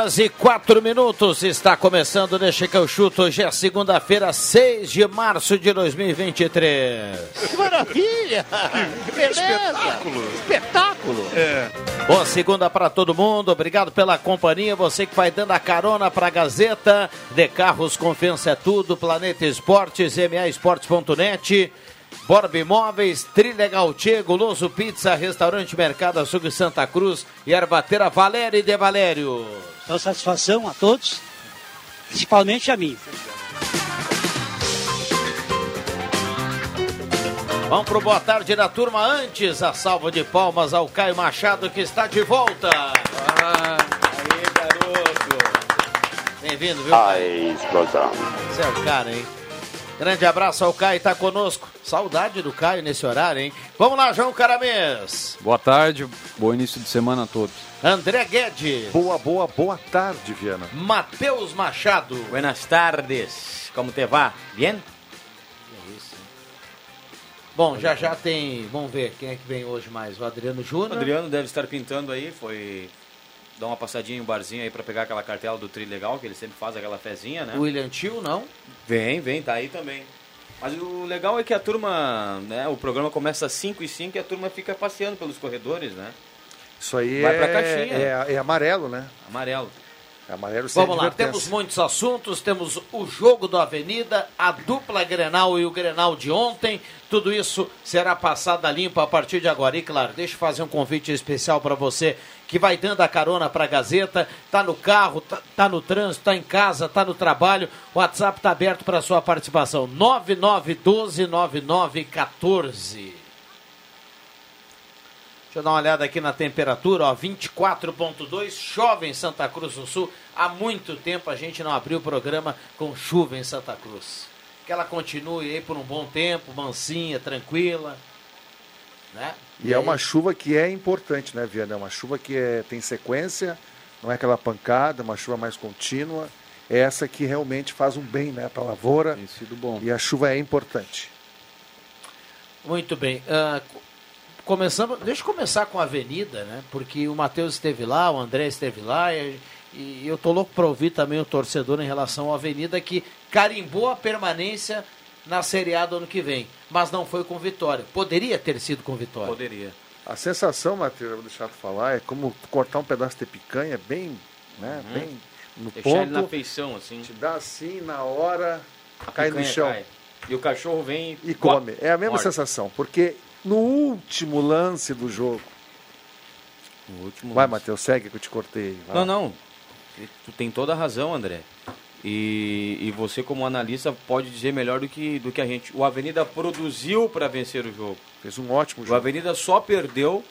Horas e quatro minutos. Está começando Deixa que eu chuto. Hoje é segunda-feira, 6 de março de 2023. Que maravilha! Que beleza! Espetáculo! Espetáculo! É. Boa segunda para todo mundo. Obrigado pela companhia. Você que vai dando a carona para a Gazeta. De Carros, confiança é tudo. Planeta Esportes, maesportes.net. Borba Imóveis, Trilegal Tchê, Goloso Pizza, Restaurante Mercado Açougue Santa Cruz e Arbateira Valério de Valério. Então, satisfação a todos, principalmente a mim. Vamos pro boa tarde da turma. Antes, a salva de palmas ao Caio Machado, que está de volta. Ah, aí, garoto. Bem-vindo, viu? Ai, explosão. Você é o cara, hein? Grande abraço ao Caio, tá conosco. Saudade do Caio nesse horário, hein? Vamos lá, João Caramês. Boa tarde, bom início de semana a todos. André Guedes. Boa, boa, boa tarde, Viana. Matheus Machado. Buenas tardes. Como te va? Bien? É isso. Bom, já já tem. Vamos ver quem é que vem hoje mais. O Adriano Júnior. O Adriano deve estar pintando aí. Foi dar uma passadinha em um barzinho aí para pegar aquela cartela do Tri Legal, que ele sempre faz aquela fezinha, né? O William Tio, não? Vem, vem, tá aí também. Mas o legal é que a turma, né, o programa começa às 5 e 5 e a turma fica passeando pelos corredores, né? Isso aí Vai é, pra caixinha. é, é amarelo, né? Amarelo. É amarelo sem Vamos lá, temos muitos assuntos, temos o jogo do Avenida, a dupla Grenal e o Grenal de ontem, tudo isso será passado a limpo a partir de agora. E claro, deixa eu fazer um convite especial para você que vai dando a carona para a Gazeta, tá no carro, tá, tá no trânsito, tá em casa, tá no trabalho, o WhatsApp tá aberto para sua participação, 99129914. Deixa eu dar uma olhada aqui na temperatura, ó, 24.2, chove em Santa Cruz do Sul. Há muito tempo a gente não abriu o programa com chuva em Santa Cruz. Que ela continue aí por um bom tempo, mansinha, tranquila, né? E é uma chuva que é importante, né, Viana? É uma chuva que é, tem sequência, não é aquela pancada, é uma chuva mais contínua. É essa que realmente faz um bem né, para a lavoura. Tem sido bom. E a chuva é importante. Muito bem. Ah, co- começando, deixa eu começar com a Avenida, né? Porque o Matheus esteve lá, o André esteve lá e, e eu tô louco para ouvir também o torcedor em relação à Avenida que carimbou a permanência na Série A do ano que vem, mas não foi com vitória. Poderia ter sido com vitória. Poderia. A sensação, Matheus, eu vou deixar tu falar, é como cortar um pedaço de picanha bem, né, Uhum. bem no Deixar ele na ponto, feição, assim. te dá assim, na hora, A cai no chão cai. E o cachorro vem e come. É a mesma Morde. sensação, porque no último lance do jogo, No último vai. Matheus, segue que eu te cortei. vai Não, não. Tu tem toda a razão, André. E, e você, como analista, pode dizer melhor do que, do que a gente. O Avenida produziu para vencer o jogo. Fez um ótimo O jogo. Avenida só perdeu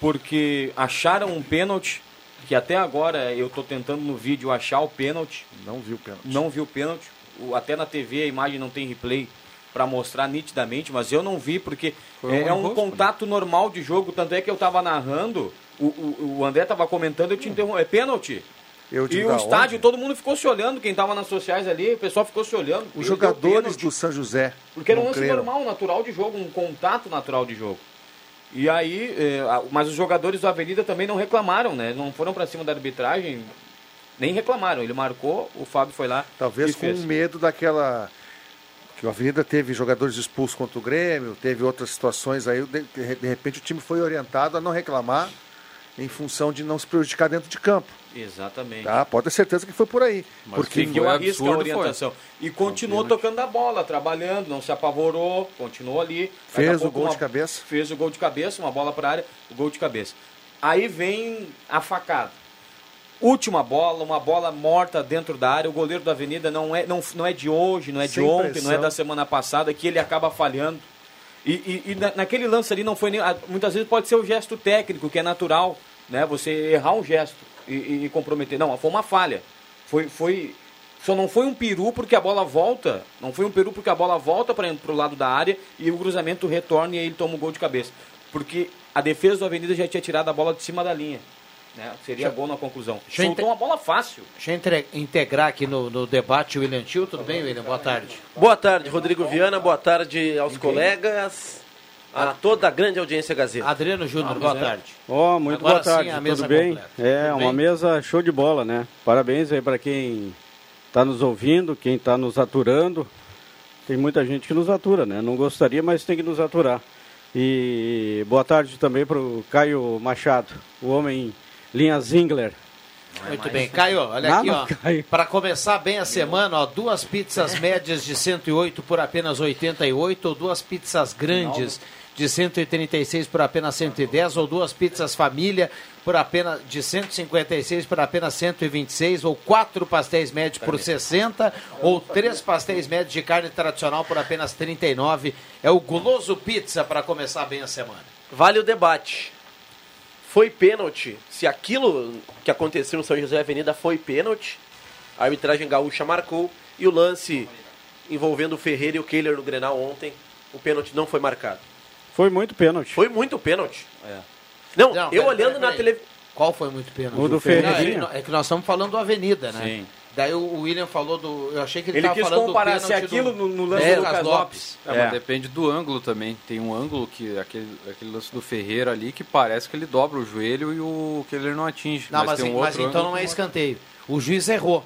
porque acharam um pênalti, que até agora eu estou tentando no vídeo achar o pênalti. Não viu o pênalti. Não vi o pênalti. O- Até na TV a imagem não tem replay para mostrar nitidamente, mas eu não vi porque Foi é, um é um enrosco, contato normal de jogo. Tanto é que eu estava narrando, o, o, o André estava comentando, eu te interrompo. É pênalti. Eu E o estádio, todo mundo ficou se olhando, quem estava nas sociais ali, o pessoal ficou se olhando. Os jogadores do São José. Porque era um lance creram. normal, natural de jogo, um contato natural de jogo. E aí, eh, mas os jogadores do Avenida também não reclamaram, né? Não foram pra cima da arbitragem, nem reclamaram. Ele marcou, o Fábio foi lá Talvez com fez. medo daquela. Que o Avenida teve jogadores expulsos contra o Grêmio, teve outras situações aí. De, de repente o time foi orientado a não reclamar em função de não se prejudicar dentro de campo. Exatamente. Tá? Pode ter certeza que foi por aí. Mas porque que Seguiu foi a risca a absurdo, foi. orientação. E continuou tocando a bola, trabalhando, não se apavorou, continuou ali. A fez o gol uma- de cabeça. Fez o gol de cabeça, uma bola para área, o gol de cabeça. Aí vem a facada. Última bola, uma bola morta dentro da área. O goleiro da Avenida não é, não, não é de hoje, não é de Sem ontem, pressão. não é da semana passada, que ele acaba falhando. E, e- e na- naquele lance ali não foi nem. ah, Muitas vezes pode ser o gesto técnico, que é natural, né? Você errar um gesto e, e- e comprometer. Não, foi uma falha. Foi, foi. Só não foi um peru porque a bola volta. Não foi um peru porque a bola volta para o lado da área e o cruzamento retorna e aí ele toma um gol de cabeça. Porque a defesa do Avenida já tinha tirado a bola de cima da linha. Né? Seria gol na conclusão. Deixa Soltou uma bola fácil. Deixa eu entre- integrar aqui no, no debate o William Tio. Tudo bem, William? Boa tarde. Boa tarde, Rodrigo Viana. Boa tarde aos colegas, a toda a grande audiência Gazeta. Adriano Júnior, boa tarde. Ó, muito Agora boa tarde, sim, a mesa tudo bem? completa. É, Tudo uma bem? mesa show de bola, né? Parabéns aí para quem está nos ouvindo, quem está nos aturando. Tem muita gente que nos atura, né? Não gostaria, mas tem que nos aturar. E boa tarde também para o Caio Machado, o homem linha Zingler. Muito bem. Caio, olha Nada, aqui, ó. Para começar bem a semana, ó, duas pizzas médias de 108 por apenas 88, ou duas pizzas grandes de 136 por apenas 110, ou duas pizzas família por apenas de 156 por apenas 126, ou quatro pastéis médios por 60, ou três pastéis médios de carne tradicional por apenas 39. É o Guloso Pizza para começar bem a semana. Vale o debate. Foi pênalti? Se aquilo que aconteceu no São José Avenida foi pênalti, a arbitragem gaúcha marcou e o lance envolvendo o Ferreira e o Kehler no Grenal ontem, o pênalti não foi marcado. Foi muito pênalti. Foi muito pênalti. Não, Não, eu pera, olhando pera, na pera. televisão. Qual foi muito pênalti? O do é, é que nós estamos falando do Avenida, né? Sim. Daí o William falou do. Eu achei que ele Ele estava quis falando comparar do se pênalti aquilo do, no- no lance É, do Lucas Lopes. É, mas depende do ângulo também. Tem um ângulo que aquele, aquele lance do Ferreira ali que parece que ele dobra o joelho e o que ele não atinge. Não, mas, tem um mas então não é escanteio. O juiz errou.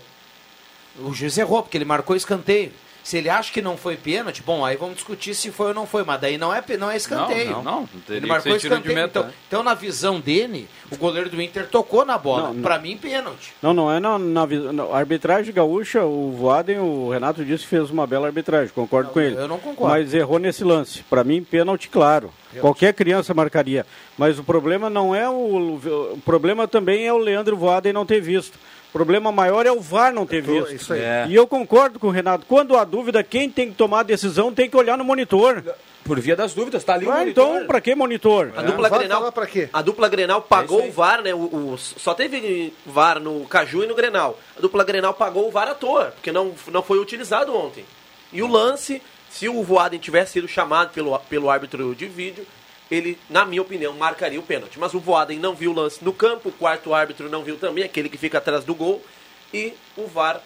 O juiz errou, porque ele marcou escanteio. Se ele acha que não foi pênalti, bom, aí vamos discutir se foi ou não foi, mas daí não é, não é escanteio. Não, não, não. Ele marcou escanteio. meta, então, né? então, na visão dele, o goleiro do Inter tocou na bola. Não, não. Pra mim, pênalti. Não, não é na, na, na arbitragem gaúcha, o Voaden, o Renato disse que fez uma bela arbitragem, concordo com ele. eu não concordo. Mas errou nesse lance. Para mim, pênalti, claro. Qualquer criança marcaria. Mas o problema não é o. O problema também é o Leandro Voaden não ter visto. O problema maior é o VAR não ter tô- visto. isso aí. É. E eu concordo com o Renato. Quando há dúvida, quem tem que tomar a decisão tem que olhar no monitor. Por via das dúvidas, tá ali o Ah, monitor. então, para que monitor? A dupla Vai Grenal. quê? A dupla Grenal pagou É o VAR, né? O, o- só teve VAR no Caju e no Grenal. A dupla Grenal pagou o VAR à toa, porque não, não foi utilizado ontem. E o lance, se o Voaden tivesse sido chamado pelo, pelo árbitro de vídeo, ele, na minha opinião, marcaria o pênalti. Mas o Voaden não viu o lance no campo, o quarto árbitro não viu também, aquele que fica atrás do gol. E o VAR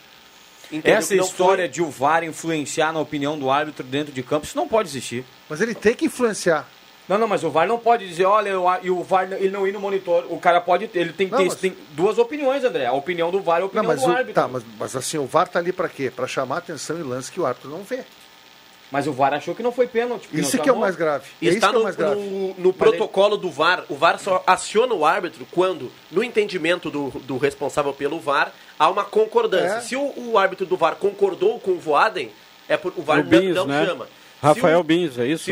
entendeu Essa que não história foi. de o VAR influenciar na opinião do árbitro dentro de campo, isso não pode existir. Mas ele tem que influenciar. Não, não, mas o VAR não pode dizer, olha, e o VAR ele não ir no monitor. O cara pode ter, ele tem que Não, ter mas- tem duas opiniões, André. A opinião do VAR e a Não, opinião mas, do o, árbitro. tá, mas, mas assim, o VAR tá ali pra quê? Pra chamar atenção em lance que o árbitro não vê. Mas o VAR achou que não foi pênalti. Isso não que é o mais grave. É isso Está que é o no, mais grave. no- no protocolo do VAR. O VAR só aciona o árbitro quando, no entendimento do, do responsável pelo VAR, há uma concordância. É. Se o, o árbitro do VAR concordou com o Voaden, é por, o VAr O não, Bins, não né? chama. Se Rafael o- Bins, é isso?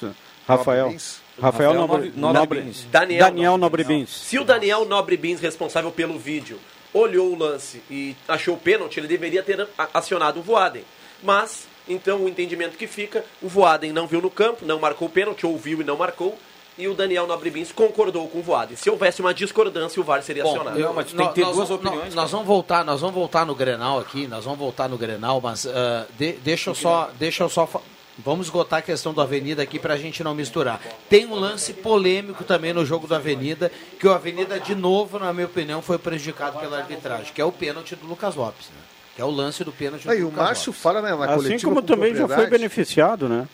o-. Rafael. Bins. Rafael, Rafael Nobre, Nobre- Nobre Nobre- Bins. Daniel, Daniel Nobre Bins. Se o Daniel Nobre Bins, responsável pelo vídeo, olhou o lance e achou o pênalti, ele deveria ter acionado o Voaden. Mas, então, o entendimento que fica, o Voaden não viu no campo, não marcou o pênalti, ouviu e não marcou, e o Daniel Nobre Bins concordou com o Voaden. Se houvesse uma discordância, o VAR seria Bom, acionado. eu- mas tem que ter nós duas vamos- opiniões, Nós, nós vamos voltar, nós vamos voltar no Grenal aqui, nós vamos voltar no Grenal, mas ah, de- deixa eu só, deixa eu só Vamos esgotar a questão do Avenida aqui para a gente não misturar. Tem um lance polêmico também no jogo do Avenida, que o Avenida, de novo, na minha opinião, foi prejudicado pela arbitragem, que é o pênalti do Lucas Lopes. Né? Que é o lance do pênalti do Aí, o Márcio fala né, na Assim coletiva como com também já foi beneficiado, né?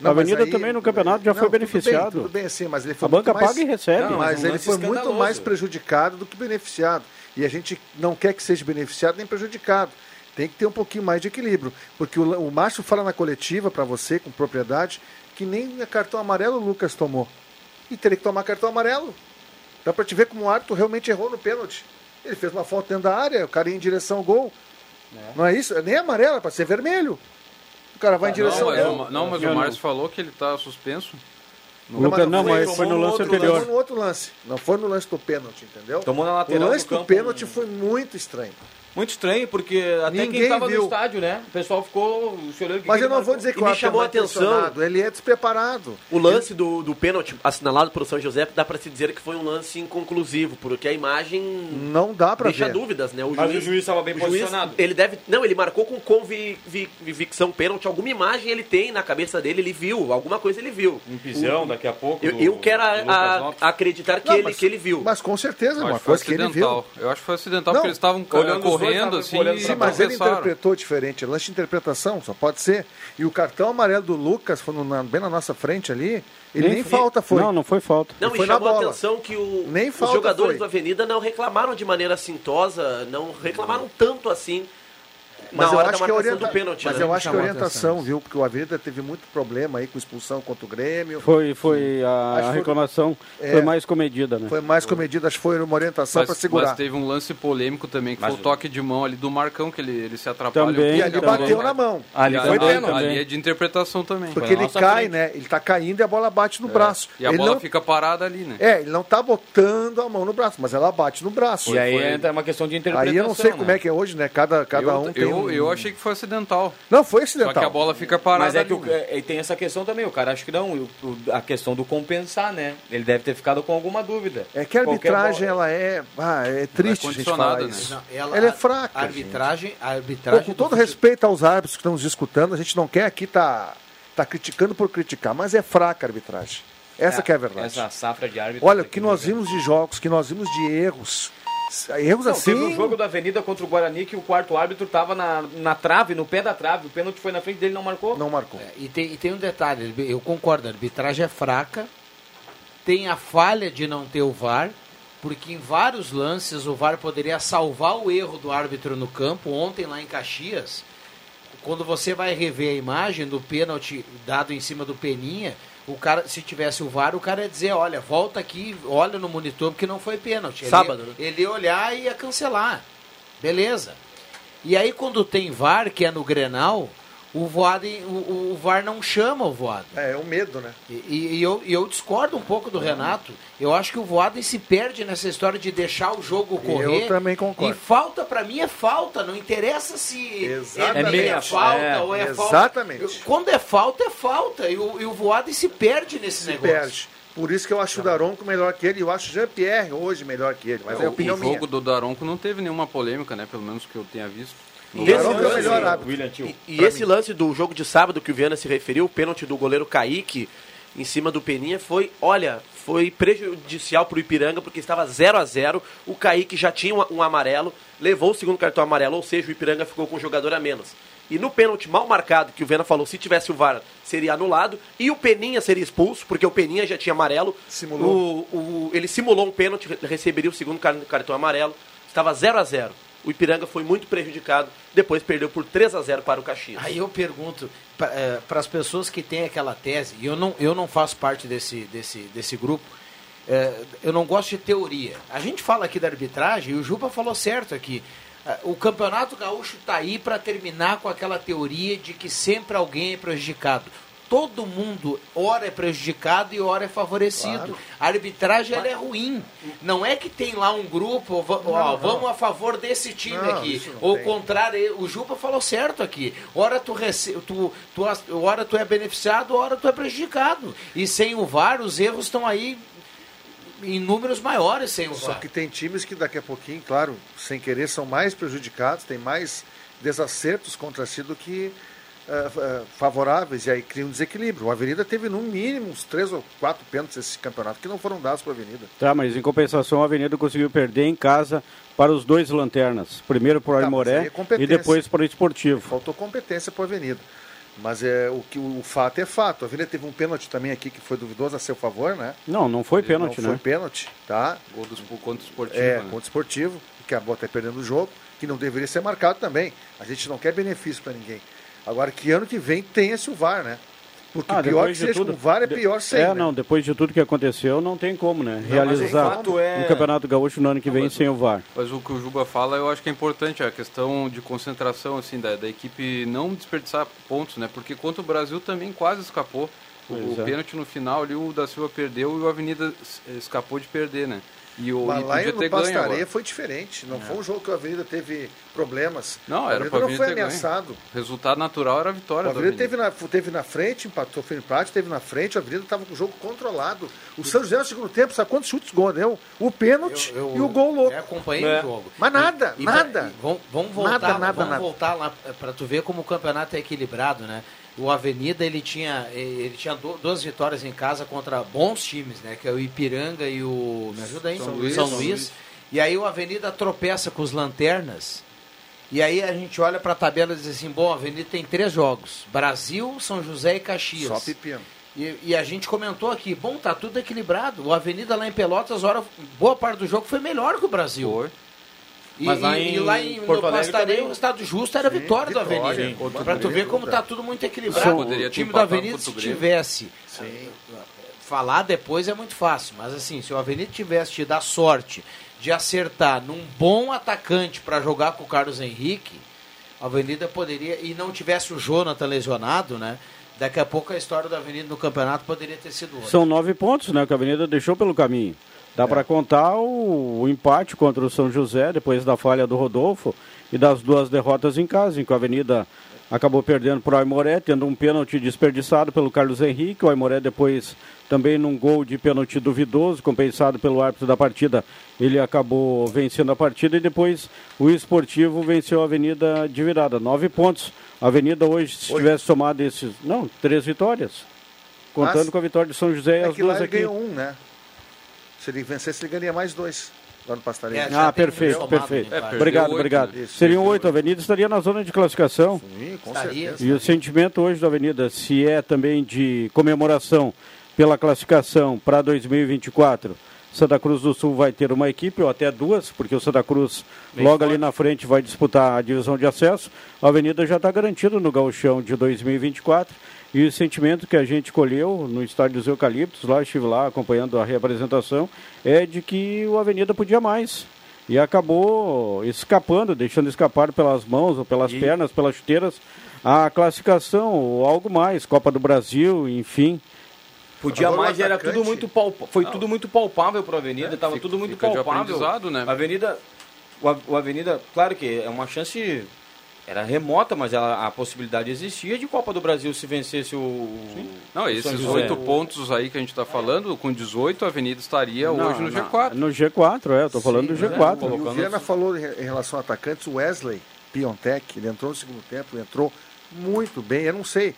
Não, a Avenida aí- também no campeonato já Não, foi tudo bem, beneficiado. Tudo bem, assim, mas ele foi A banca muito mais- paga e recebe. Não, Mas um ele foi muito mais prejudicado do que beneficiado. E a gente não quer que seja beneficiado nem prejudicado. Tem que ter um pouquinho mais de equilíbrio. Porque o, o Márcio fala na coletiva para você, com propriedade, que nem cartão amarelo o Lucas tomou. E teria que tomar cartão amarelo. Dá para te ver como o árbitro realmente errou no pênalti. Ele fez uma falta dentro da área, o cara ia em direção ao gol. Não é isso? Nem amarelo, é para ser vermelho. O cara vai em direção Não, ao mas, gol. o, não, mas o não. Márcio falou que ele está suspenso. O Lucas, não, mas foi no lance outro anterior. Foi no outro lance. Não foi no lance do pênalti, entendeu? Tomou na O lateral lance do do pênalti um- foi muito estranho. Muito estranho, porque até Ninguém quem estava no estádio, né? O pessoal ficou chorando. Mas eu não vou dizer que E o me árbitro é chamou a atenção- Ele é despreparado. O lance do, do pênalti assinalado por São José dá pra se dizer que foi um lance inconclusivo, porque a imagem Não dá pra deixa ver. dúvidas, né? Mas o juiz estava bem o juiz, posicionado. Ele deve, não, ele marcou com convicção pênalti, alguma imagem ele tem na cabeça dele, ele viu, alguma coisa ele viu. Um pisão daqui a pouco. Eu, do- eu quero a- a- acreditar que, Não, ele, mas- que ele viu. Mas com certeza, é uma coisa que ele viu. acidental. Eu acho que foi acidental Não, porque eles estavam olhando estavam assim Sim, mas ele interpretou diferente. Lance de interpretação, só pode ser. E o cartão amarelo do Lucas, foi na- bem na nossa frente ali, ele nem, falta foi. Não, não foi falta. Não, foi e na chamou a atenção que o- Nem os jogadores foi. do Avenida não reclamaram de maneira assintosa, não reclamaram tanto assim Mas na eu hora acho da que a orienta... do pênalti. Mas né? eu acho que a Chamou a orientação, viu? Porque o Avenida teve muito problema aí com expulsão contra o Grêmio. Foi, foi a, Acho que a foi- reclamação É. foi mais comedida, né? Foi mais comedida, acho que foi uma orientação para segurar. mas teve um lance polêmico também, que Mas foi o toque de mão ali do Marcão, que ele, ele se atrapalha. Também, E ali também. bateu na mão. Ali foi ali- pênalti. Ali é de interpretação também. Porque Foi ele cai, frente. né? Ele tá caindo e a bola bate no braço. E a ele bola não... fica parada ali, né? É, ele não tá botando a mão no braço, mas ela bate no braço. E aí foi- entra uma questão de interpretação. Aí eu não sei né? como é que é hoje, né? Cada, cada um tem eu, eu achei que foi acidental. Não, foi Só acidental. que a bola fica parada Mas é que o, é, e tem essa questão também, o cara acha que não, o- o- a questão do compensar, né? Ele deve ter ficado com alguma dúvida. É que a arbitragem, bola- ela é... Ah, é triste a gente falar condicionada, né? isso. Não, Ela é fraca, A arbitragem, a Pô, arbitragem com do todo respeito aos árbitros que estão nos escutando, a gente não quer aqui tá, tá criticando por criticar, mas é fraca a arbitragem. Essa que é a verdade. Essa safra de árbitros. Olha, o aqui que nós vimos de jogos, que nós vimos de erros. Erros Não, assim. teve um jogo da Avenida contra o Guarani que o quarto árbitro tava na, na trave, no pé da trave. O pênalti foi na frente dele não marcou. Não marcou. É, e, tem, e tem um detalhe, eu concordo, a arbitragem é fraca, tem a falha de não ter o VAR, porque em vários lances o VAR poderia salvar o erro do árbitro no campo. Ontem lá em Caxias, quando você vai rever a imagem do pênalti dado em cima do Peninha, o cara, se tivesse o VAR, o cara ia dizer, olha, volta aqui, olha no monitor, porque não foi pênalti. Ele- Sábado, né? Ele ia olhar e ia cancelar. Beleza. E aí quando tem VAR, que é no Grenal, o, Voaden, o, o VAR não chama o Voaden. É, é um medo, né? E, e eu, e eu discordo um pouco do Renato. Eu acho que o Voaden se perde nessa história de deixar o jogo correr. Eu também concordo. E falta, pra mim, é falta. Não interessa se Exatamente. é meia É, falta é, ou é falta. exatamente. Eu- Quando é falta, é falta. E o, e o Voaden se perde nesse Se negócio. perde. Por isso que eu acho o Daronco melhor que ele. Eu acho o Jean-Pierre hoje melhor que ele. Mas é a o, opinião o minha. jogo do Daronco não teve nenhuma polêmica, né? Pelo menos que eu tenha visto. O E esse é o lance- melhor árbitro. William Tio. E, e esse lance do jogo de sábado que o Viana se referiu, o pênalti do goleiro Kaique em cima do Peninha, foi, olha, foi prejudicial pro Ipiranga, porque estava 0 a 0 O Kaique já tinha um, um amarelo, levou o segundo cartão amarelo, ou seja, o Ipiranga ficou com um jogador a menos. E no pênalti mal marcado, que o Viana falou, se tivesse o VAR, seria anulado, e o Peninha seria expulso, porque o Peninha já tinha amarelo. Simulou. O, o- ele simulou um pênalti, re- receberia o segundo car- cartão amarelo. Estava 0 a 0 O Ipiranga foi muito prejudicado, depois perdeu por 3 a 0 para o Caxias. Aí eu pergunto para as pessoas que têm aquela tese, e eu não, eu não faço parte desse, desse, desse grupo, é, eu não gosto de teoria. A gente fala aqui da arbitragem, e o Juba falou certo aqui. É, O Campeonato Gaúcho está aí para terminar com aquela teoria de que sempre alguém é prejudicado. Todo mundo, ora é prejudicado e ora é favorecido. A arbitragem ela é ruim. Não é que tem lá um grupo, ó, ó, vamos a favor desse time Não, aqui. não Ou contrário, o Jupa falou certo aqui. Ora tu, rece... tu, tu, as- ora tu é beneficiado, ora tu é prejudicado. E sem o VAR, os erros estão aí em números maiores sem o Só VAR. que tem times que daqui a pouquinho, claro, sem querer, são mais prejudicados, tem mais desacertos contra si do que ah, ah, favoráveis, e aí cria um desequilíbrio. O Avenida teve no mínimo uns três ou quatro pênaltis esse campeonato que não foram dados para a Avenida. Tá, mas em compensação a Avenida conseguiu perder em casa para os dois lanternas. Primeiro para o Tá, Aimoré é competência. e depois para o Esportivo. Faltou competência para a Avenida. Mas é, o, que, o fato é fato. A Avenida teve um pênalti também aqui que foi duvidoso a seu favor, né? Não, não foi pênalti, não foi né? pênalti, tá? Gol dos, contra o esportivo. É, né? contra o esportivo, que acabou até perdendo o jogo, que não deveria ser marcado também. A gente não quer benefício para ninguém. Agora, que ano que vem tenha-se o VAR, né? Porque Ah, pior que seja tudo- com o VAR é pior sem. É, né? não, depois de tudo que aconteceu, não tem como, né? mas Realizar o é- um Campeonato Gaúcho no ano que vem mas sem o VAR. Mas o que o Juba fala, eu acho que é importante, a questão de concentração, assim, da, da equipe não desperdiçar pontos, né? Porque contra o Brasil também quase escapou. O, o é. pênalti no final ali, o da Silva perdeu e o Avenida escapou de perder, né? E o Mas e lá podia no Pastareia foi diferente. Não foi um jogo que a Avenida teve problemas. Não, a era Avenida pra não Avenida foi ter ganho. ameaçado. Resultado natural era a vitória O do Avenida teve na, teve na frente, empatou, foi empate, teve na frente, a Avenida estava com o jogo controlado. O São José no segundo tempo, sabe quantos chutes gol deu? O pênalti Eu- eu- e o gol louco. Eu acompanhei É. o jogo. Mas nada, E- e nada. e vamos, vamos voltar, Nada, nada, vamos nada. voltar lá para tu ver como o campeonato é equilibrado, né? O Avenida ele tinha ele tinha du- duas vitórias em casa contra bons times, né? Que é o Ipiranga e o me ajuda aí, São São, Luís. Luís. São Luís. E aí o Avenida tropeça com os lanternas. E aí a gente olha para a tabela e diz assim, bom, a Avenida tem três jogos: Brasil, São José e Caxias. Só pepino. E, e a gente comentou aqui, bom, tá tudo equilibrado. O Avenida lá em Pelotas, hora, boa parte do jogo foi melhor que o Brasil. Foi. E, Mas lá em e lá em Porto no Alegre o resultado justo era a vitória, do vitória, Avenida. sim. Contra o Pra tu ver como cara. tá tudo muito equilibrado. O time do Avenida, se tivesse... Falar depois é muito fácil, mas assim, se o Avenida tivesse tido a sorte de acertar num bom atacante para jogar com o Carlos Henrique, a Avenida poderia, e não tivesse o Jonathan lesionado, né? Daqui a pouco a história da Avenida no campeonato poderia ter sido outra. São nove pontos, né? Que a Avenida deixou pelo caminho. Dá para contar o, o empate contra o São José, depois da falha do Rodolfo, e das duas derrotas em casa, em que a Avenida acabou perdendo para o Aimoré, tendo um pênalti desperdiçado pelo Carlos Henrique. O Aimoré depois também num gol de pênalti duvidoso, compensado pelo árbitro da partida, ele acabou vencendo a partida e depois o Esportivo venceu a Avenida de virada. Nove pontos. A Avenida hoje, se Oito. tivesse somado esses. Não, três vitórias. Contando Mas- com a vitória de São José e É as que lá duas ele aqui. ganhou um, né? Se ele vencesse, ele ganharia mais dois lá no Pastareia. É, Ah, perfeito, somado, perfeito. pai? obrigado, oito, obrigado. né? Seriam Isso, oito, a Avenida estaria na zona de classificação. Sim, com Estaria. certeza. E o sentimento hoje da Avenida, se é também de comemoração pela classificação para 2024, Santa Cruz do Sul vai ter uma equipe, ou até duas, porque o Santa Cruz logo ali na frente vai disputar a divisão de acesso. A Avenida já está garantido no gauchão de 2024. E o sentimento que a gente colheu no estádio dos Eucaliptos, lá estive lá acompanhando a reapresentação, é de que o Avenida podia mais. E acabou escapando, deixando escapar pelas mãos ou pelas pernas, pelas chuteiras, a classificação ou algo mais, Copa do Brasil, enfim. Podia Agora mais, era tudo muito palpável. Foi tudo muito palpável para a Avenida, tava fica- tudo muito palpável. né? A Avenida, o, o Avenida, claro que é uma chance era remota, mas ela, a possibilidade existia de Copa do Brasil se vencesse o Não, o esses oito pontos aí que a gente está falando, com 18, a Avenida estaria hoje no Na- G4. No G4, é, eu tô falando do mas é, G4. E o Viana falou em em relação a atacantes, o Wesley Piontek, ele entrou no segundo tempo, entrou muito bem. Eu não sei,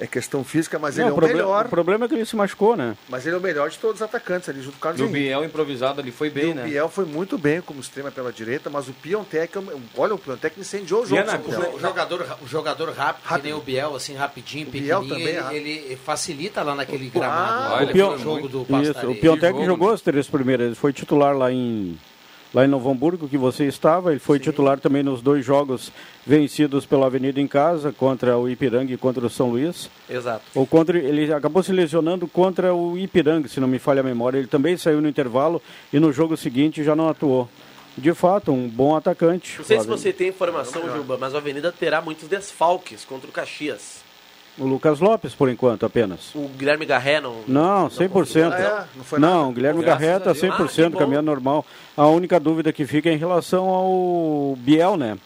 é questão física, mas Não, ele é o, o problema, melhor. o problema é que ele se machucou, né? Mas ele é o melhor de todos os atacantes ali, junto com o Carlos E o Henrique. Biel improvisado ali foi E bem, o né? Biel foi muito bem como extrema pela direita, mas o Piontek, é olha, o Piontek incendiou o jogo. São Paulo. O jogador, o jogador rápido, Rápido. que nem o Biel, assim, rapidinho, O Biel também é ele, rápido. ele facilita lá naquele gramado. Ah, ele o foi jogo do Isso, o Piontek jogo, jogou né? as três primeiras, ele foi titular lá em, lá em Novo Hamburgo, que você estava, ele foi titular também nos dois jogos vencidos pela Avenida em casa, contra o Ipiranga e contra o São Luís. Exato. Ou contra, ele acabou se lesionando contra o Ipiranga, se não me falha a memória. Ele também saiu no intervalo e no jogo seguinte já não atuou. De fato, um bom atacante. Não sei se você tem informação, Juba, mas a Avenida terá muitos desfalques contra o Caxias. O Lucas Lopes, por enquanto, apenas. O Guilherme Garré não. Não, 100%. Ah, é? Não foi Não, o Guilherme Graças a Deus. 100%, Ah, caminhando normal. A única dúvida que fica é em relação ao Biel, né?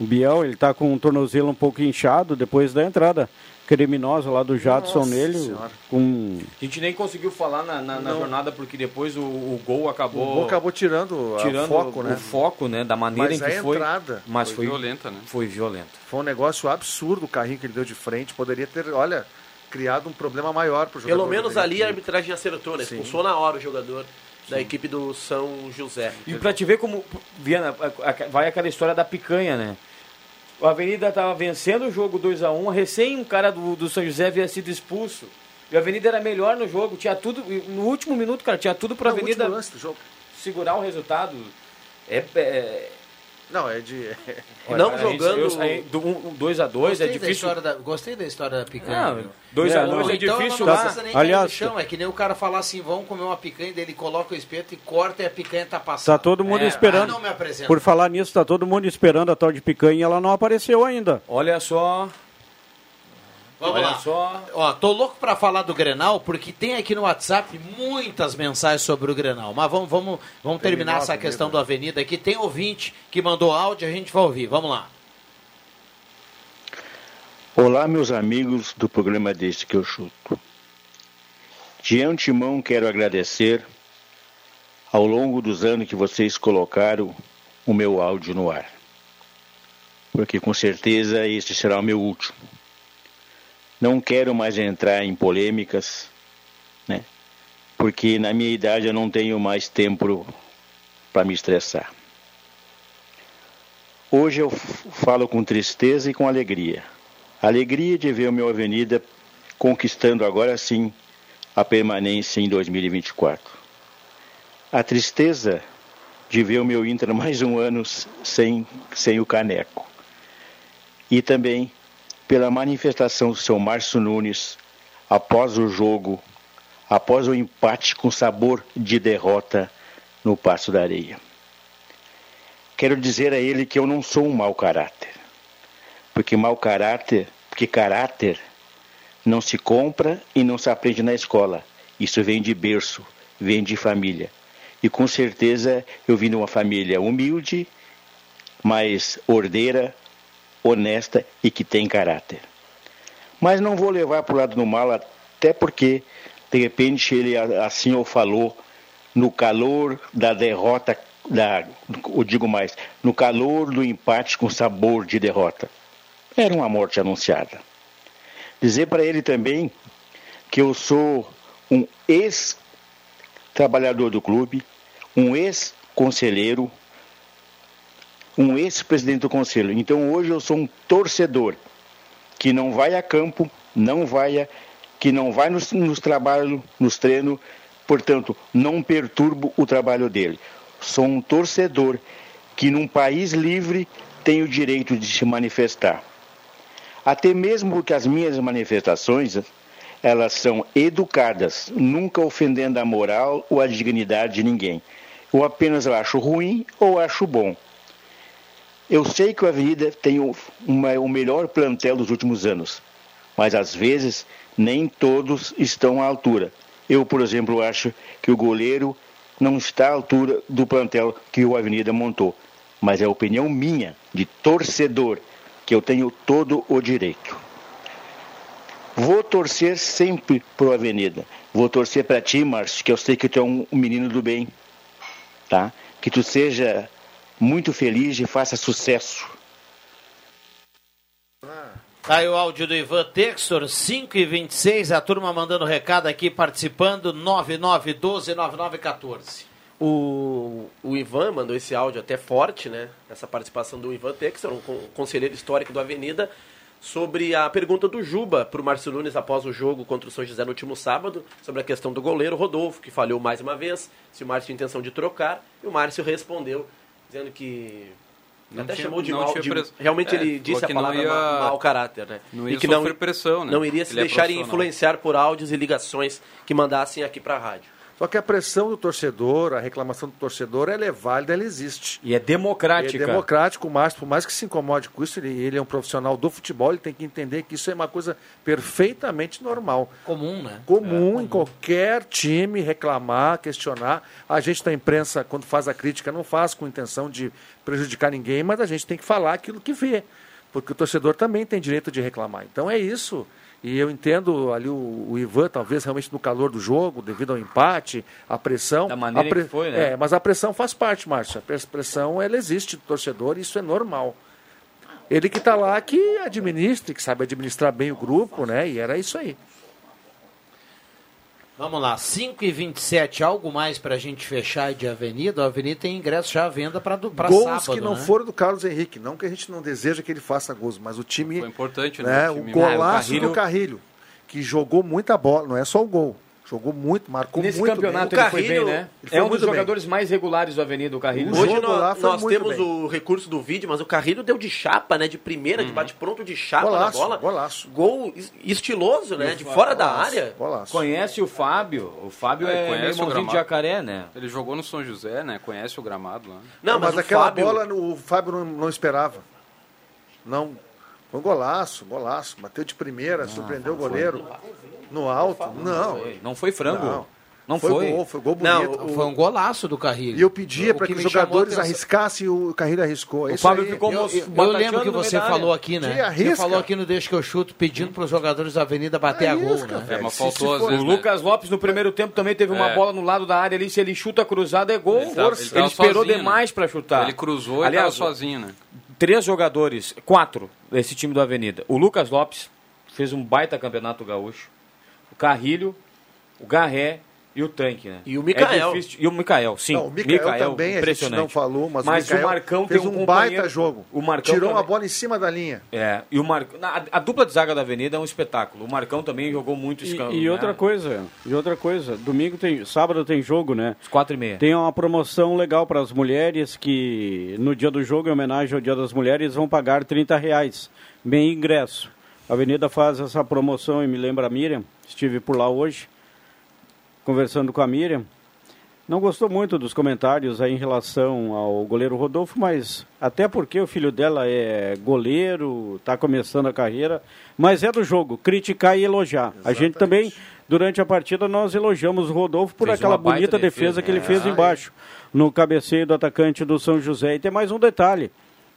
O Biel, ele tá com o tornozelo um pouco inchado depois da entrada criminosa lá do Jadson Nossa nele. Senhora. Com... A gente nem conseguiu falar na, na- na jornada porque depois o, o gol O acabou, gol acabou tirando, tirando o foco, o né? foco, né? Da maneira Mas em que a foi. entrada Mas Foi foi, violenta, né? Foi violento. foi um negócio absurdo o carrinho que ele deu de frente. Poderia ter, olha, criado um problema maior pro jogador. Pelo menos ali a arbitragem acertou, né? Sim. Expulsou na hora o jogador da equipe do São José. E pra te ver como, Viana, vai aquela história da picanha, né? O Avenida tava vencendo o jogo 2x1, recém um cara do, do São José havia sido expulso. E a Avenida era melhor no jogo, tinha tudo, no último minuto, cara, tinha tudo Não, o Avenida último lance do jogo. segurar o resultado. É, é, Não, é de. Não a gente- jogando- eu- aí, do 2x2 é da difícil. história da- gostei da história da picanha. meu. 2x2 É, é, não. Então difícil não lá. precisa nem Aliás, cair no chão, é que nem o cara falar assim, vamos comer uma picanha, daí ele coloca o espeto e corta e a picanha tá passando. Tá todo mundo É, esperando. ah, não. Por falar nisso, tá todo mundo esperando a tal de picanha e ela não apareceu ainda. Olha só, Vamos Olha lá. só. Ó, tô louco pra falar do Grenal, porque tem aqui no WhatsApp muitas mensagens sobre o Grenal. Mas vamos, vamos, vamos terminar Terminar essa questão do Avenida aqui. Tem ouvinte que mandou áudio, a gente vai ouvir. Vamos lá. Olá, meus amigos do programa Deste que eu chuto. De antemão quero agradecer ao longo dos anos que vocês colocaram o meu áudio no ar. Porque com certeza este será o meu último. Não quero mais entrar em polêmicas, né? Porque na minha idade eu não tenho mais tempo para me estressar. Hoje eu falo com tristeza e com alegria. Alegria de ver o meu Avenida conquistando agora sim a permanência em 2024. A tristeza de ver o meu Inter mais um ano sem, sem o caneco. E também pela manifestação do seu Márcio Nunes após o jogo, após o empate com sabor de derrota no Passo da Areia. Quero dizer a ele que eu não sou um mau caráter. Porque mau caráter, porque caráter não se compra e não se aprende na escola. Isso vem de berço, vem de família. E com certeza eu vim de uma família humilde, mas ordeira, honesta e que tem caráter. Mas não vou levar para o lado do mal, até porque de repente ele assim o falou no calor da derrota, da, eu digo mais, no calor do empate com sabor de derrota. Era uma morte anunciada. Dizer para ele também que eu sou um ex-trabalhador do clube, um ex-conselheiro, um ex-presidente do conselho. Então hoje eu sou um torcedor que não vai a campo, não vai a, que não vai nos, nos trabalhos, nos treinos, portanto, não perturbo o trabalho dele. Sou um torcedor que num país livre tem o direito de se manifestar. Até mesmo porque as minhas manifestações, elas são educadas, nunca ofendendo a moral ou a dignidade de ninguém. Eu apenas acho ruim ou acho bom. Eu sei que a Avenida tem o, o melhor plantel dos últimos anos, mas às vezes nem todos estão à altura. Eu, por exemplo, acho que o goleiro não está à altura do plantel que o Avenida montou, mas é a opinião minha, de torcedor, que eu tenho todo o direito. Vou torcer sempre pro Avenida. Vou torcer para ti, Márcio, que eu sei que tu é um menino do bem, tá? Que tu seja muito feliz e faça sucesso. Tá aí o áudio do Ivan Textor, 5 e 26 a turma mandando recado aqui, participando, 9912-9914. O, o Ivan mandou esse áudio até forte, né? Essa participação do Ivan Textor, um con- conselheiro histórico do Avenida, sobre a pergunta do Juba para o Márcio Nunes após o jogo contra o São José no último sábado, sobre a questão do goleiro Rodolfo, que falhou mais uma vez, se o Márcio tinha intenção de trocar, e o Márcio respondeu, dizendo que. Não até tinha- chamou de mal. de- realmente É, ele disse a palavra ia- ma- mau caráter, né? não e ia que não, pressão, né? não iria se Ele é deixar profissional. influenciar por áudios e ligações que mandassem aqui para a rádio. Só que a pressão do torcedor, a reclamação do torcedor, ela é válida, ela existe. E é democrática. É democrático, o Márcio, por mais que se incomode com isso, ele, ele é um profissional do futebol, ele tem que entender que isso é uma coisa perfeitamente normal. Comum, né? Comum em qualquer time reclamar, questionar. A gente da imprensa, quando faz a crítica, não faz com intenção de prejudicar ninguém, mas a gente tem que falar aquilo que vê. Porque o torcedor também tem direito de reclamar. Então é isso. E eu entendo ali o, o Ivan, talvez realmente no calor do jogo, devido ao empate, a pressão. Da maneira pre- que foi, né? É, mas a pressão faz parte, Márcio. A pres- pressão, ela existe do torcedor e isso é normal. Ele que está lá, que administre, que sabe administrar bem o grupo, né? E era isso aí. Vamos lá, 5 e 27 algo mais pra gente fechar de Avenida? A Avenida tem ingresso já à venda pra gols sábado, que não né? foram do Carlos Henrique. Não que a gente não deseja que ele faça gols, mas o time. Foi importante, né, né? O, time- golaço Ah, o Carrilho- do Carrilho, que jogou muita bola, não é só o gol. Jogou muito, marcou Nesse muito campeonato bem. ele foi bem, Carrilho- né? ele foi É um dos bem. jogadores mais regulares do Avenida, o Carrilho. O Hoje foi nós, muito temos bem. o recurso do vídeo, mas o Carrilho deu de chapa, né? De primeira, de bate-pronto de chapa Golaço, na bola. golaço. Gol es- estiloso, né? De fora da Golaço, área. Golaço. Conhece o Fábio? O Fábio É, é, conhece meio o mãozinho de gramado. jacaré, né? Ele jogou no São José, né? Conhece o gramado lá. Não, mas, mas aquela Fábio... bola o Fábio não, não esperava. Não. Foi um golaço, golaço. Bateu de primeira, surpreendeu o goleiro. No alto? Não. Foi. Não foi frango. Não. Não foi. foi. gol, foi gol bonito. Não, foi um golaço do Carrilho. E eu pedia O para que os jogadores arriscassem e o Carrilho arriscou. É O isso Fábio aí. ficou Eu, eu- eu lembro que você medalha. falou aqui, né? Arrisca. Você falou aqui no Deixa que eu chuto, pedindo para os jogadores da Avenida bater a gol, Arrisca, né? É, mas faltou às vezes, O né? Lucas Lopes no primeiro tempo também teve uma É. bola no lado da área ali. Se ele chuta cruzado é gol. Ele tava- Ele, ele esperou sozinho, demais né? pra chutar. Ele cruzou e Aliás, tava sozinho, né? três jogadores, quatro desse time do Avenida. O Lucas Lopes fez um baita campeonato gaúcho. O Carrilho, o Garré e o Tanque, né? E o Mikael. É difícil- E o Mikael, sim. Não, o Mikael, também, a gente impressionante. não falou, mas, Mas o Mikael o Marcão fez tem um um baita jogo. O Marcão Tirou uma também- bola em cima da linha. É, e o Marcão. A, a dupla de zaga da Avenida é um espetáculo. O Marcão também jogou muito E, escândalo. e outra né? coisa, e outra coisa, domingo tem, sábado tem jogo, né? Às quatro e meia. Tem uma promoção legal para as mulheres que no dia do jogo, em homenagem ao Dia das Mulheres, vão pagar 30 reais, bem ingresso. A Avenida faz essa promoção e me lembra a Miriam, estive por lá hoje, conversando com a Miriam. Não gostou muito dos comentários aí em relação ao goleiro Rodolfo, mas até porque o filho dela é goleiro, está começando a carreira, mas é do jogo, criticar e elogiar. A gente também, durante a partida, nós elogiamos o Rodolfo por Fez aquela bonita defesa, defesa, que ele né? fez Ah, embaixo, no cabeceio do atacante do São José. E tem mais um detalhe.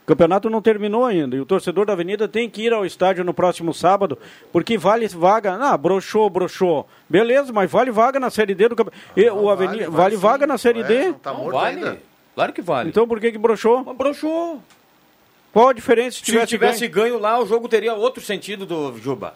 O campeonato não terminou ainda e o torcedor da Avenida tem que ir ao estádio no próximo sábado, porque vale vaga. Ah, broxou, broxou. Beleza, mas vale vaga na Série D do campeonato. O Avenida, vale, sim. vaga na Série Não é? D? Não tá Não, morto vale. ainda. Claro que vale. Então por que que broxou? Mas broxou. Qual a diferença se Se tivesse, tivesse, ganho? ganho lá, o jogo teria outro sentido do Juba.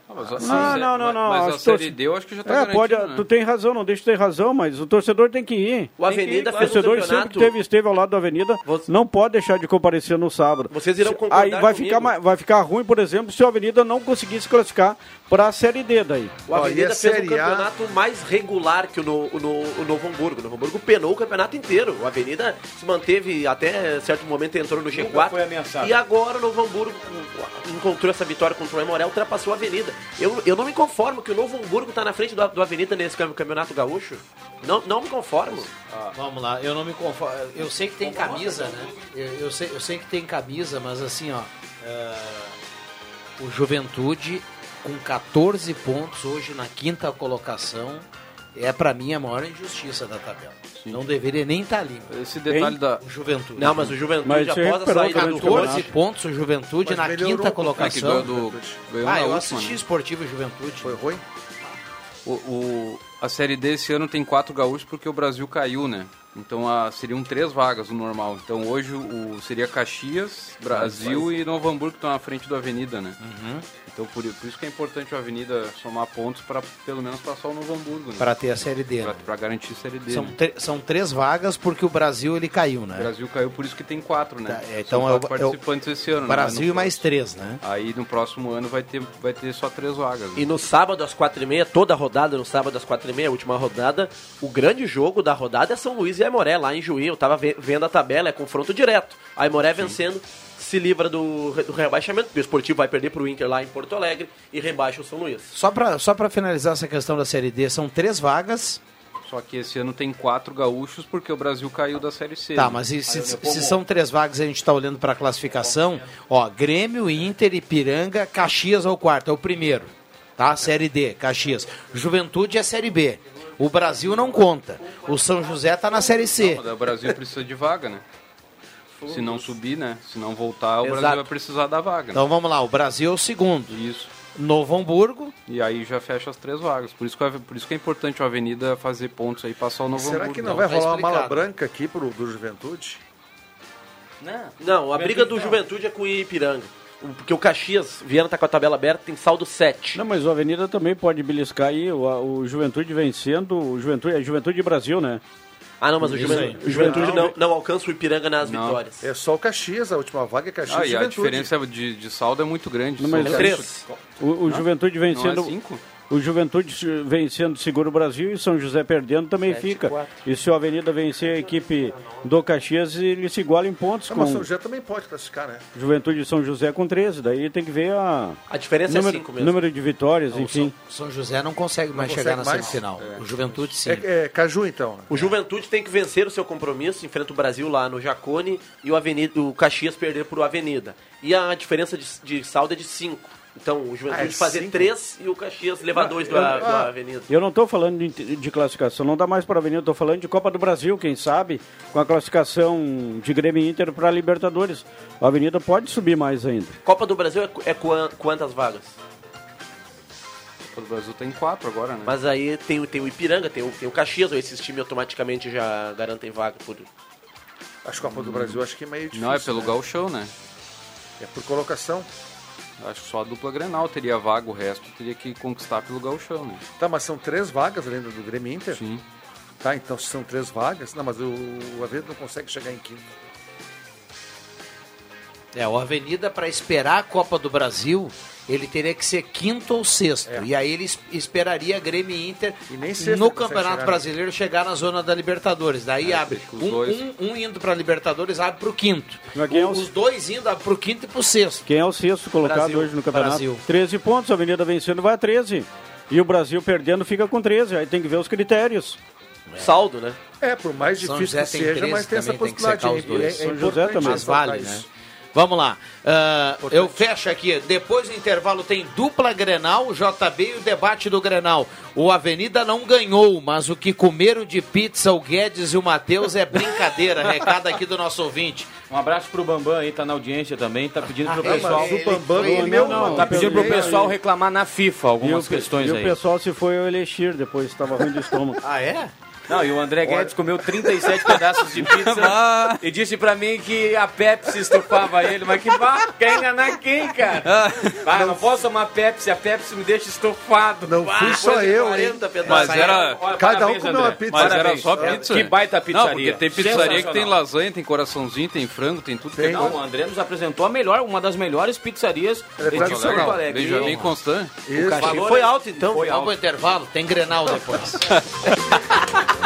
Ah, não, não, não. Mas As a Série D eu acho que já tá É, garantido, pode, né? tu tem razão, não deixa de ter razão, mas o torcedor tem que ir. O Avenida O fez um torcedor sempre que teve, esteve ao lado da Avenida Você- não pode deixar de comparecer no sábado. Vocês irão concordar Aí vai comigo. ficar, vai ficar ruim, por exemplo, se a Avenida não conseguir se classificar para a Série D daí. O Avenida fez um A? campeonato mais regular que o, no, o, no- o Novo Hamburgo. O Novo Hamburgo penou o campeonato inteiro. O Avenida se manteve até certo momento, entrou no G4. foi ameaçado. E agora o Novo Hamburgo encontrou essa vitória contra o Emoré, ultrapassou a Avenida. Eu, eu não me conformo que o Novo Hamburgo está na frente do, do Avenida nesse cam- campeonato gaúcho. Não, não me conformo. Vamos lá, eu não me conformo. Eu sei que tem camisa, né? Eu, eu sei, eu sei que tem camisa, mas assim, ó. é, o Juventude com 14 pontos hoje na quinta colocação é pra mim a maior injustiça da tabela. Não deveria nem estar ali. Esse detalhe da. O Juventude. Não, mas o Juventude, Mas após a saída durante do o 14 campeonato. pontos o Juventude Mas na quinta. É colocação. do, Ah, na eu última, assisti né? Esportivo Juventude. Foi ruim? O, o- a Série D esse ano tem quatro gaúchos porque o Brasil caiu, né? Então a, seriam três vagas no normal. Então hoje o, seria Caxias, Brasil e Novo Hamburgo que estão na frente do Avenida, né? Uhum. Então por, por isso que é importante o Avenida somar pontos para pelo menos passar o Novo Hamburgo, né? Para ter a Série D. Pra, né? garantir a Série D. São, né? são três vagas porque o Brasil ele caiu, O né? Brasil caiu por isso que tem quatro, né? Tá, então São é o- quatro é o participantes esse ano. né? Brasil e mais três, né? Aí no próximo ano vai ter, vai ter só três vagas. né? E no sábado às quatro e meia, toda a rodada no sábado às quatro e meia, a última rodada, o grande jogo da rodada é São Luís e Aimoré, lá em Juí. Eu tava ve- vendo a tabela, é confronto direto. A Aimoré vencendo, se livra do, do rebaixamento, porque o Esportivo vai perder pro Inter lá em Porto Alegre e rebaixa o São Luís. Só para só pra finalizar essa questão da Série D, são três vagas. Só que esse ano tem quatro gaúchos porque o Brasil caiu da Série C. Tá, né? mas e se, se são três vagas e a gente está olhando para a classificação, ó, Grêmio, Inter, Ipiranga, Caxias é o quarto, é o primeiro. Tá? Série D, Caxias. Juventude é Série B. O Brasil não conta. O São José tá na Série C. Não, o Brasil precisa de vaga, né? Se não subir, né? Se não voltar, o Exato. Brasil vai precisar da vaga. né? Então vamos lá, o Brasil é o segundo. Isso. Novo Hamburgo, E aí já fecha as três vagas. Por isso que, a- por isso que é importante a Avenida fazer pontos aí, passar o Novo Será Hamburgo. que não Não, vai tá rolar uma mala explicado. branca aqui pro, do Juventude? Não, a briga do Juventude é com o Ipiranga. Porque o Caxias, Viana tá com a tabela aberta, tem saldo 7. Não, mas o Avenida também pode beliscar aí, o, o Juventude vencendo, o Juventude, é Juventude Brasil, né? Ah, não, mas o, Juven- o Juventude não, não alcança o Ipiranga nas Não. vitórias. É só o Caxias, a última vaga é Caxias Ah, e a diferença de, de saldo é muito grande. Não, mas cinco. Três. O, o Juventude Não é vencendo, cinco? O Juventude vencendo Seguro Brasil e São José perdendo também Sete, fica. quatro. E se o Avenida vencer a equipe do Caxias, ele se iguala em pontos Ah, com mas São José também pode classificar, né? Juventude e São José com 13. Daí tem que ver a, A diferença é número, cinco mesmo. número de vitórias, Não, enfim. São José não consegue mais Não chegar na consegue mais? semifinal. O Juventude sim. É, é Caju, então. O Juventude tem que vencer o seu compromisso, enfrenta o Brasil lá no Jacone e o, Avenida, o Caxias perder por Avenida. E a diferença de, de saldo é de 5. Então o Juventude Ah, é fazer cinco? 3 e o Caxias levar 2 do, eu- a- do ah, Avenida. Eu não estou falando de, de classificação, não dá mais para a Avenida, estou falando de Copa do Brasil, quem sabe, com a classificação de Grêmio e Inter para a Libertadores. A Avenida pode subir mais ainda. Copa do Brasil é, é quan- quantas vagas? O Brasil tem quatro agora, né? Mas aí tem, o- tem o Ipiranga, tem o, tem o Caxias, esses times automaticamente já garantem vaga por. Acho que a Copa do Brasil acho que é meio difícil. Não, é pelo né? gauchão, né? É por colocação. Acho que só a dupla Grenal teria vaga, o resto teria que conquistar pelo gauchão, né? Tá, mas são três vagas além do Grêmio e Inter? Sim. Tá, então se são três vagas. Não, mas o, o Avenida não consegue chegar em quinto. É, o Avenida, para esperar a Copa do Brasil, ele teria que ser quinto ou sexto. E aí ele es- esperaria Grêmio e Inter nem sexto no Campeonato chegar, Brasileiro chegar na zona da Libertadores. Daí É, abre um, dois. um- um indo para Libertadores, abre para o quinto. É O- Os dois indo abre para o quinto e para o sexto. Quem é o sexto colocado Brasil. hoje no campeonato? Brasil. 13 pontos, a Avenida vencendo vai a 13. E o Brasil perdendo fica com 13. Aí tem que ver os critérios. Saldo, né? É, por mais São difícil José que tem seja, 13 mas tem essa também, tem que possibilidade. É- dois. é- é São José também. Mas vale, né? Vamos lá. Ah, eu fecho aqui. Depois do intervalo tem dupla Grenal, o JB e o debate do Grenal. O Avenida não ganhou, mas o que comeram de pizza o Guedes e o Matheus é brincadeira. Recado aqui do nosso ouvinte. Um abraço pro Bambam aí, tá na audiência também, tá pedindo pro Ah, pessoal. ele- O Bambam ele mesmo, uma Tá pedindo pro pessoal reclamar na FIFA algumas e o, questões e aí. o pessoal se foi ao Elixir depois, estava ruim do estômago. Ah, é? Não, e o André Guedes comeu 37 pedaços de pizza e disse pra mim que a Pepsi estufava ele. Mas que vá, quer enganar quem, cara? Ah, não posso tomar Pepsi, a Pepsi me deixa estufado. Não Bah, fui só eu, 40 Mas pedaços. era... Olha, Cada um parabéns, comeu André. uma pizza. Mas era só É, pizza. Que baita pizzaria. Não, porque tem pizzaria que tem lasanha, tem coraçãozinho, tem frango, tem tudo. que Tem. Não, o André nos apresentou a melhor, uma das melhores pizzarias é de. Porto Alegre. Benjamin Constant. O cachê foi alto, então. Foi Vamos alto. pro intervalo? Tem Grenal depois.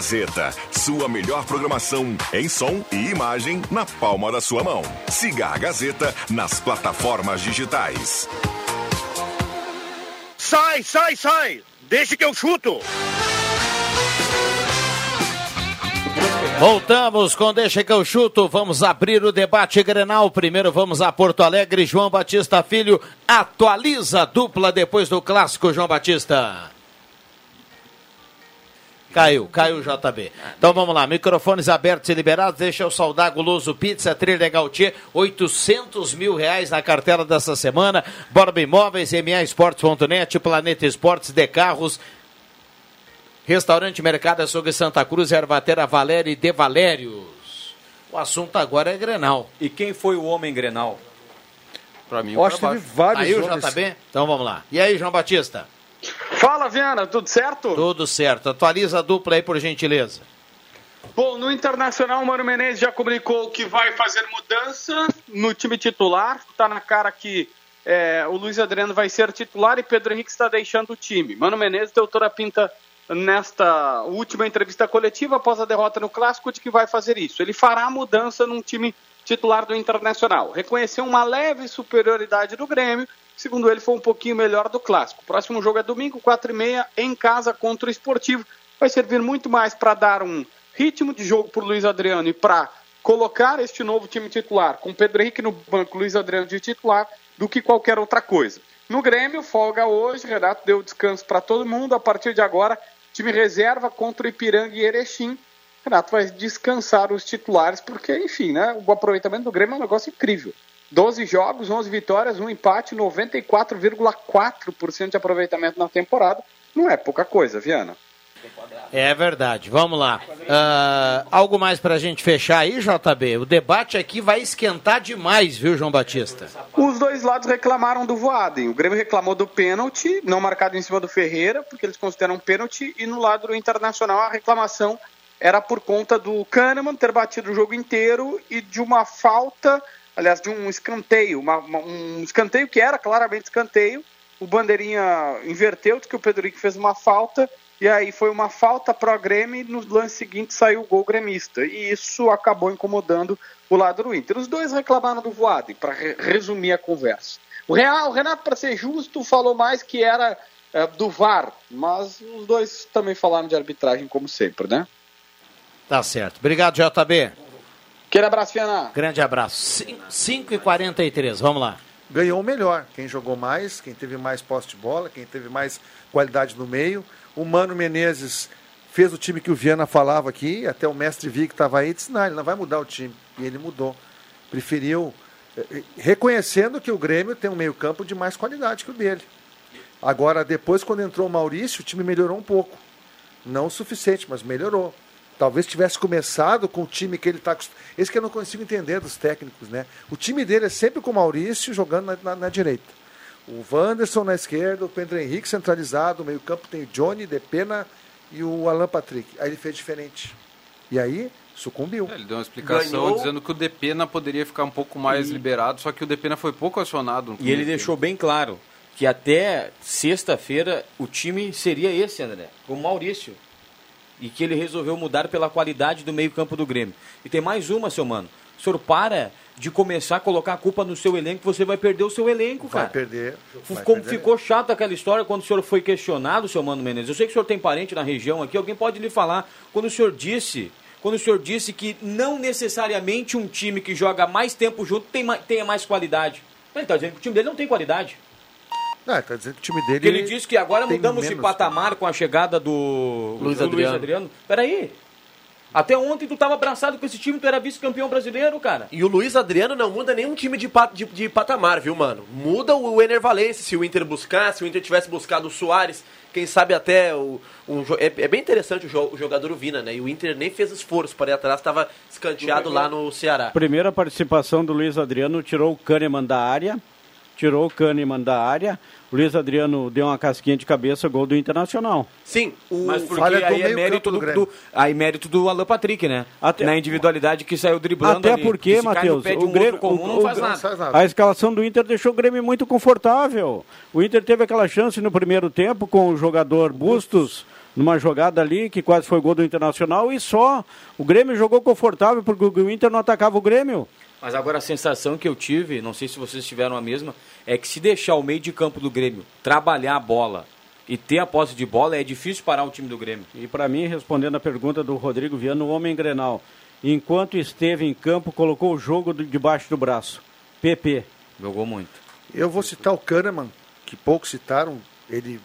Gazeta, sua melhor programação em som e imagem na palma da sua mão. Siga a Gazeta nas plataformas digitais. Sai, sai, sai! Deixa que eu chuto! Voltamos com Deixa que eu chuto. Vamos abrir o debate Grenal. Primeiro vamos a Porto Alegre. João Batista Filho atualiza a dupla depois do clássico, João Batista. Caiu, caiu o JB. Então vamos lá, microfones abertos e liberados. Deixa eu saudar Guloso Pizza, Trilha Gautier, 800 mil reais na cartela dessa semana. Borba Imóveis, MA Esportes.net, Planeta Esportes de Carros, Restaurante Mercado Açougue Santa Cruz, Ervatera Valério e De Valérios. O assunto agora é Grenal. E quem foi o homem Grenal? Pra mim, Eu o acho que teve vários Aí o homens. JB? Então vamos lá. E aí, João Batista? Fala, Viana, tudo certo? Tudo certo. Atualiza a dupla aí, por gentileza. Bom, no Internacional, o Mano Menezes já comunicou que vai fazer mudança no time titular. Tá na cara que é, o Luiz Adriano vai ser titular e Pedro Henrique está deixando o time. Mano Menezes deu toda a pinta nesta última entrevista coletiva após a derrota no Clássico de que vai fazer isso. Ele fará mudança num time titular do Internacional. Reconheceu uma leve superioridade do Grêmio, segundo ele foi um pouquinho melhor do Clássico. Próximo jogo é domingo, 4h30, em casa contra o Esportivo. Vai servir muito mais para dar um ritmo de jogo para o Luiz Adriano e para colocar este novo time titular, com Pedro Henrique no banco, Luiz Adriano de titular, do que qualquer outra coisa. No Grêmio, folga hoje, Renato deu descanso para todo mundo. A partir de agora, time reserva contra o Ipiranga e Erechim. Renato vai descansar os titulares, porque, enfim, né, o aproveitamento do Grêmio é um negócio incrível. 12 jogos, 11 vitórias, um empate, 94,4% de aproveitamento na temporada. Não é pouca coisa, Viana. É verdade. Vamos lá. Ah, algo mais pra gente fechar aí, JB? O debate aqui vai esquentar demais, viu, João Batista? Os dois lados reclamaram do Voaden. O Grêmio reclamou do pênalti, não marcado em cima do Ferreira, porque eles consideram pênalti, e no lado do Internacional a reclamação era por conta do Kahneman ter batido o jogo inteiro e de uma falta aliás, de um escanteio, uma- uma- um escanteio que era claramente escanteio. O Bandeirinha inverteu, que o Pedro Henrique fez uma falta, e aí foi uma falta pro Grêmio, e no lance seguinte saiu o gol gremista. E isso acabou incomodando o lado do Inter. Os dois reclamaram do Voaden, para resumir a conversa. O, Real, o Renato, para ser justo, falou mais que era eh, do VAR, mas os dois também falaram de arbitragem, como sempre, né? Tá certo. Obrigado, JB. Aquele abraço, Fiana. Grande abraço. 5 e 43 vamos lá. ganhou o melhor. Quem jogou mais, quem teve mais posse de bola, quem teve mais qualidade no meio. O Mano Menezes fez o time que o Viana falava aqui, até o mestre Vi que estava aí disse, não, ele não vai mudar o time. E ele mudou. Preferiu, eh, eh, reconhecendo que o Grêmio tem um meio campo de mais qualidade que o dele. Agora, depois, quando entrou o Maurício, o time melhorou um pouco. Não o suficiente, mas melhorou. Talvez tivesse começado com o time que ele está acostumado. Esse que eu não consigo entender dos técnicos, né? O time dele é sempre com o Maurício jogando na, na- na direita. O Wanderson na esquerda, o Pedro Henrique centralizado, o meio-campo tem o Johnny, Depena e o Alan Patrick. Aí ele fez diferente. E aí, sucumbiu. É, Ele deu uma explicação Ganhou. dizendo que o Depena poderia ficar um pouco mais E- liberado, só que o Depena foi pouco acionado. E ele deixou bem claro que até sexta-feira o time seria esse, André, com o Maurício. E que ele resolveu mudar pela qualidade do meio-campo do Grêmio. E tem mais uma, seu mano. O senhor para de começar a colocar a culpa no seu elenco, você vai perder o seu elenco, Vai cara. perder. vai Ficou, perder. ficou chato aquela história quando o senhor foi questionado, seu Mano Menezes. Eu sei que o senhor tem parente na região aqui, alguém pode lhe falar. Quando o senhor disse, quando o senhor disse que não necessariamente um time que joga mais tempo junto tem ma- tenha mais qualidade. Ele está dizendo que o time dele não tem qualidade. Ele tá dizendo que o time dele. Porque ele disse que agora mudamos de patamar com a chegada do Luiz do Adriano. Adriano. Peraí. Até ontem tu estava abraçado com esse time, tu era vice-campeão brasileiro, cara. E o Luiz Adriano não muda nenhum time de, pa- de, de patamar, viu, mano? Muda o Ener Valencia, se o Inter buscar, se o Inter tivesse buscado o Soares, quem sabe até o. um é, é bem interessante o, jo- o jogador Vina, né? E o Inter nem fez esforço para ir atrás, estava escanteado lá no Ceará. Primeira participação do Luiz Adriano tirou o Kahneman da área. Tirou o Kahneman da área. O Luiz Adriano deu uma casquinha de cabeça, gol do Internacional. Sim, o Mas porque aí é mérito do do, aí mérito do Alan Patrick, né? Até- Na individualidade que saiu driblando Até ali. porque, Matheus, o um Grêmio- comum, o- não o- faz Não nada. faz nada. A escalação do Inter deixou o Grêmio muito confortável. O Inter teve aquela chance no primeiro tempo com o jogador Bustos, numa jogada ali que quase foi gol do Internacional, e só. O Grêmio jogou confortável porque o Inter não atacava o Grêmio. Mas agora a sensação que eu tive, não sei se vocês tiveram a mesma, é que se deixar o meio de campo do Grêmio trabalhar a bola e ter a posse de bola, é difícil parar o time do Grêmio. E para mim, respondendo a pergunta do Rodrigo Viana, o homem Grenal, enquanto esteve em campo, colocou o jogo debaixo do braço. PP. Jogou muito. Eu vou citar o Kahneman, que poucos citaram. Ele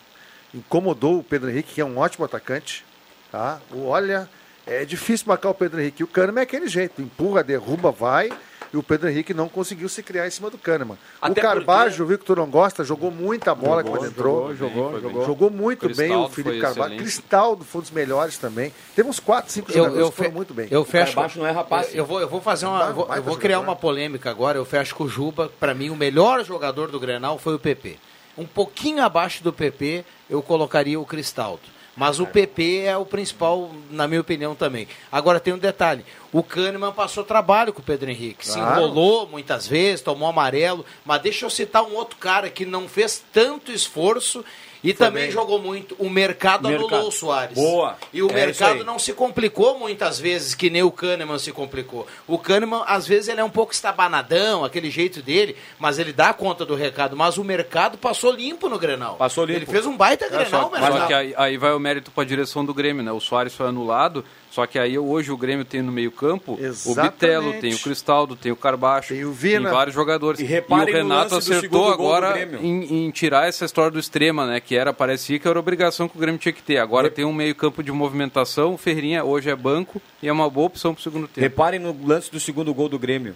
incomodou o Pedro Henrique, que é um ótimo atacante. Tá? O- Olha, é difícil marcar o Pedro Henrique. O Kahneman é aquele jeito, empurra, derruba, vai. E o Pedro Henrique não conseguiu se criar em cima do Kahneman. Até o Carbajo, viu que tu não gosta, jogou muita bola Jogou, quando entrou. jogou, jogou, bem. jogou. Jogou muito bem o Felipe excelente. Cristaldo foi um dos melhores também. Teve uns 4, 5 Eu, jogadores eu, que foram muito bem. eu fecho. Carbaixo não é rapaz. Eu, eu vou, eu vou fazer uma. Vai- eu vou, vai eu vou criar jogador. uma polêmica agora. Eu fecho com o Juba. Para mim, o melhor jogador do Grenal foi o PP. Um pouquinho abaixo do PP, eu colocaria o Cristaldo. Mas o PP é o principal, na minha opinião, também. Agora tem um detalhe: o Kahneman passou trabalho com o Pedro Henrique. Se enrolou muitas vezes, tomou amarelo. Mas deixa eu citar um outro cara que não fez tanto esforço e também bem. jogou muito. O mercado, Mercado. anulou o Soares. Boa. E o É mercado não se complicou muitas vezes, que nem o Kahneman se complicou. O Kahneman, às vezes, ele é um pouco estabanadão, aquele jeito dele, mas ele dá conta do recado. Mas o mercado passou limpo no Grenal. Passou limpo. Ele fez um baita Grenal, Só, só que aí, aí vai o mérito para a direção do Grêmio, né? O Soares foi anulado, só que aí hoje o Grêmio tem no meio-campo o. Bitelo, tem o Cristaldo, tem o Carbacho, Tem o Vina. tem vários jogadores. E E, o reparem no Renato lance do acertou segundo gol do agora em, em tirar essa história do extrema, né? Que era, parecia que era obrigação que o Grêmio tinha que ter. Agora tem um meio-campo de movimentação, o Ferrinha hoje é banco e é uma boa opção para o segundo tempo. Reparem no lance do segundo gol do Grêmio.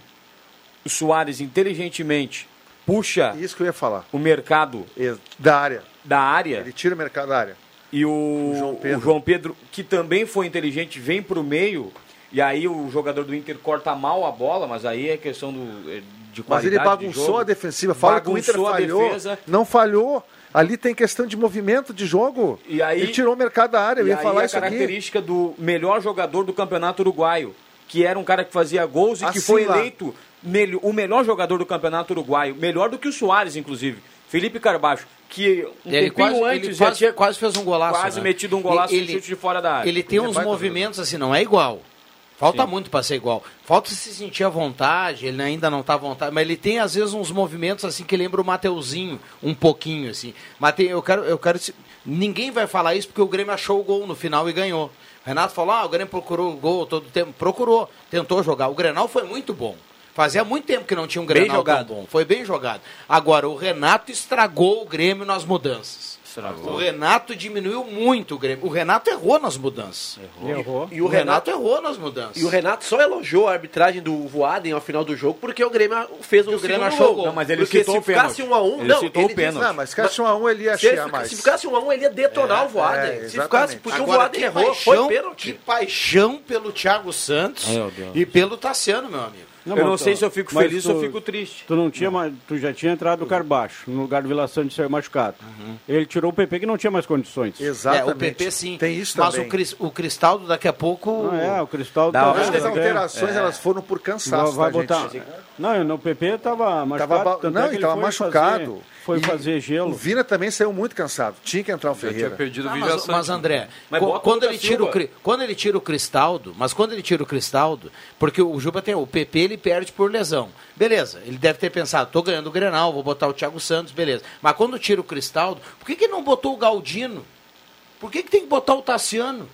O Soares inteligentemente puxa Isso que eu ia falar. o mercado Da área. da área Ele tira o mercado da área. E o, João o Pedro. João Pedro, que também foi inteligente, vem para o meio e aí o jogador do Inter corta mal a bola, mas aí é questão do, é, de Mas qualidade ele de bagunçou jogo. a defensiva. Fala que o Inter Bagunçou a falhou. defesa. Não falhou. Ali tem questão de movimento de jogo. E aí- ele tirou o mercado da área. Eu E ia aí falar a isso aqui. característica do melhor jogador do campeonato uruguaio, que era um cara que fazia gols e que Assim foi lá. eleito o melhor jogador do campeonato uruguaio, melhor do que o Soares, inclusive. Felipe Carbacho, que um Ele quase, antes ele já quase, tinha quase fez um golaço. quase né? metido um golaço ele, chute de fora da área. Ele tem Ele uns movimentos assim, não é igual. Falta Sim. muito para ser igual. Falta se sentir à vontade, ele ainda não está à vontade, mas ele tem às vezes uns movimentos assim que lembra o Mateuzinho, um pouquinho assim. Mas tem- eu quero, eu quero ninguém vai falar isso porque o Grêmio achou o gol no final e ganhou. Renato falou: "Ah, o Grêmio procurou o gol todo o tempo". Procurou, tentou jogar. O Grenal foi muito bom. Fazia muito tempo que não tinha um Bem Grenal jogado. tão bom. Foi bem jogado. Agora o Renato estragou o Grêmio nas mudanças. O Renato diminuiu muito o Grêmio. O Renato errou nas mudanças. Errou. E o O Renato errou nas mudanças. E o Renato só elogiou a arbitragem do Voaden ao final do jogo porque o Grêmio fez o, o Grêmio achou gol. o. Não, mas ele porque citou se o pênalti. ficasse um a um, Ele não, citou o ele disse- pênalti. Não, mas se ficasse um a um, ele ia fica- mais. se ficasse um a um, ele ia detonar É, o Voaden. é, se ficasse, porque Agora, o Voaden errou, paixão, foi pênalti. Que paixão pelo Thiago Santos Deus. e pelo Tassiano, meu amigo. Eu mas não sei se eu fico mas feliz tu- ou eu fico triste. Tu não tinha mais, tu já tinha entrado o Carbaixo, no lugar do Vila Sante saiu machucado. Ele tirou o PP que não tinha mais condições. Exatamente. É, o PP sim. Tem isso Mas também. o, Cris- o Cristaldo daqui a pouco. Não, é, o Cristal Dá tá- as é, alterações elas foram por cansaço, vai tá, botar. gente? Não, no PP tava machucado. Tava, é não, que ele tava foi machucado. Fazer, foi E fazer O gelo. Vina também saiu muito cansado. Tinha que entrar o Ferreira. perdido o Ah, Vila mas, mas, André, Mas o quando, ele tira o, quando ele tira o Cristaldo, mas quando ele tira o Cristaldo, porque o Juba tem o PP, ele perde por lesão. Beleza, ele deve ter pensado, tô ganhando o Grenal, vou botar o Thiago Santos, beleza. Mas quando tira o Cristaldo, por que, que não botou o Galdino? Por que, que tem que botar o Tassiano?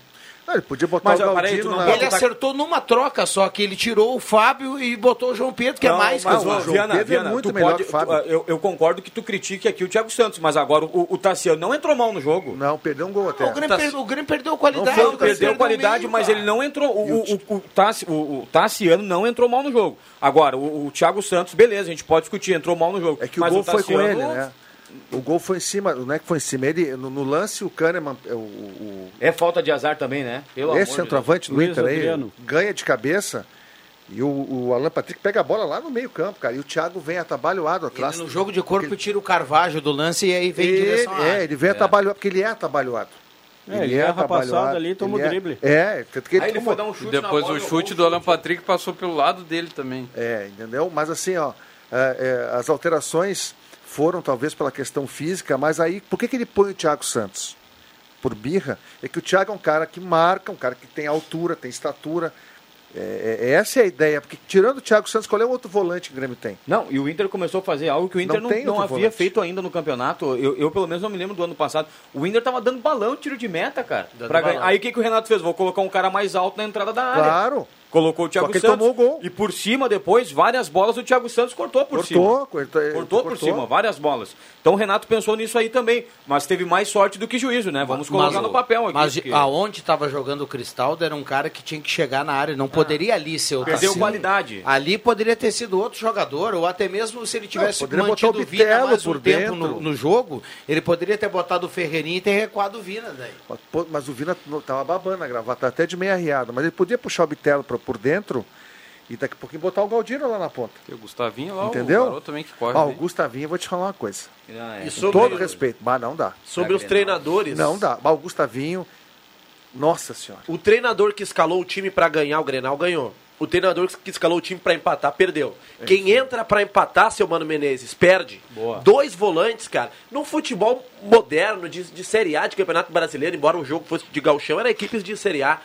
Não, ele podia botar Mas, o Galdino não na... Ele acertou numa troca só, que ele tirou o Fábio e botou o João Pedro, que Não, é mais que mas, o ô, Fábio. Viana, Pedro é Viana, muito tu melhor pode- que o Fábio. tu- eu, eu concordo que tu critique aqui o Thiago Santos, mas agora o, o Tassiano não entrou mal no jogo. Não, perdeu um gol até. O Grêmio, perdeu, o Grêmio perdeu qualidade. Não foi, o Grêmio perdeu qualidade, meio, mas cara. ele não entrou. O, o, o, o, Tassi- o- o Tassiano não entrou mal no jogo. Agora, o, o Thiago Santos, beleza, a gente pode discutir, entrou mal no jogo. É que o mas gol foi com ele, né? O gol foi em cima, não é que foi em cima. Ele, no, no lance, o Kahneman, o, o, É falta de azar também, né? Pelo esse centroavante do Inter aí, ganha de cabeça. E o, o Alan Patrick pega a bola lá no meio campo, cara. E o Thiago vem atabalhoado atrás. Ele no jogo de corpo tira o Carvalho do lance e aí vem em Ele, direção à é, área. ele vem atabalhoado, porque ele é atabalhoado. É, ele erra a passada ali e toma ele o é- drible. É, tanto que Aí ele tomou- foi dar um chute depois na bola, o chute do Alan Patrick passou pelo lado dele também. É, entendeu? Mas assim, ó, é, é, as alterações foram talvez pela questão física, mas aí, por que, que ele põe o Thiago Santos? Por birra? É que o Thiago é um cara que marca, um cara que tem altura, tem estatura. É, é- essa é a ideia, porque tirando o Thiago Santos, qual é o outro volante que o Grêmio tem? Não, e o Inter começou a fazer algo que o Inter Não não, não havia volante. feito ainda no campeonato. Eu, eu, pelo menos, não me lembro do ano passado. O Inter tava dando balão, tiro de meta, cara. Dando pra ganhar. balão. Aí o que, que o Renato fez? Vou colocar um cara mais alto na entrada da área. Claro. Colocou o Thiago Só que ele Santos. tomou o gol. E por cima, depois, várias bolas o Thiago Santos cortou por cima. Cortou, cortou, Cortou por cima, várias bolas. Então o Renato pensou nisso aí também. Mas teve mais sorte do que juízo, né? Vamos colocar Mas- no papel aqui. Mas porque aonde estava jogando o Cristaldo era um cara que tinha que chegar na área, não poderia ali ser o Perdeu Tassiano. qualidade. Ali poderia ter sido outro jogador, ou até mesmo se ele tivesse poderia botar mantido o Vina mais um por tempo dentro. no, no jogo, ele poderia ter botado o Ferreirinha e ter recuado o Vina daí. Mas, Mas o Vina não- tava babando a gravata, até de meia riada. Mas ele podia puxar o Bitelo pra- por dentro e daqui a pouquinho botar o Galdino lá na ponta. Tem o Gustavinho lá, Entendeu? o garoto também que corre. Ó, o. Gustavinho, eu vou te falar uma coisa. Ah, é. E Com sobre, todo respeito, mas não dá. sobre os treinadores. Não dá. Mas o Gustavinho, nossa senhora. O treinador que escalou o time pra ganhar o Grenal ganhou. O treinador que escalou o time pra empatar perdeu. Quem entra pra empatar, seu Mano Menezes, perde. Boa. Dois volantes, cara. No futebol moderno, de, de Série A, de Campeonato Brasileiro, embora o jogo fosse de gauchão, era equipes de Série A.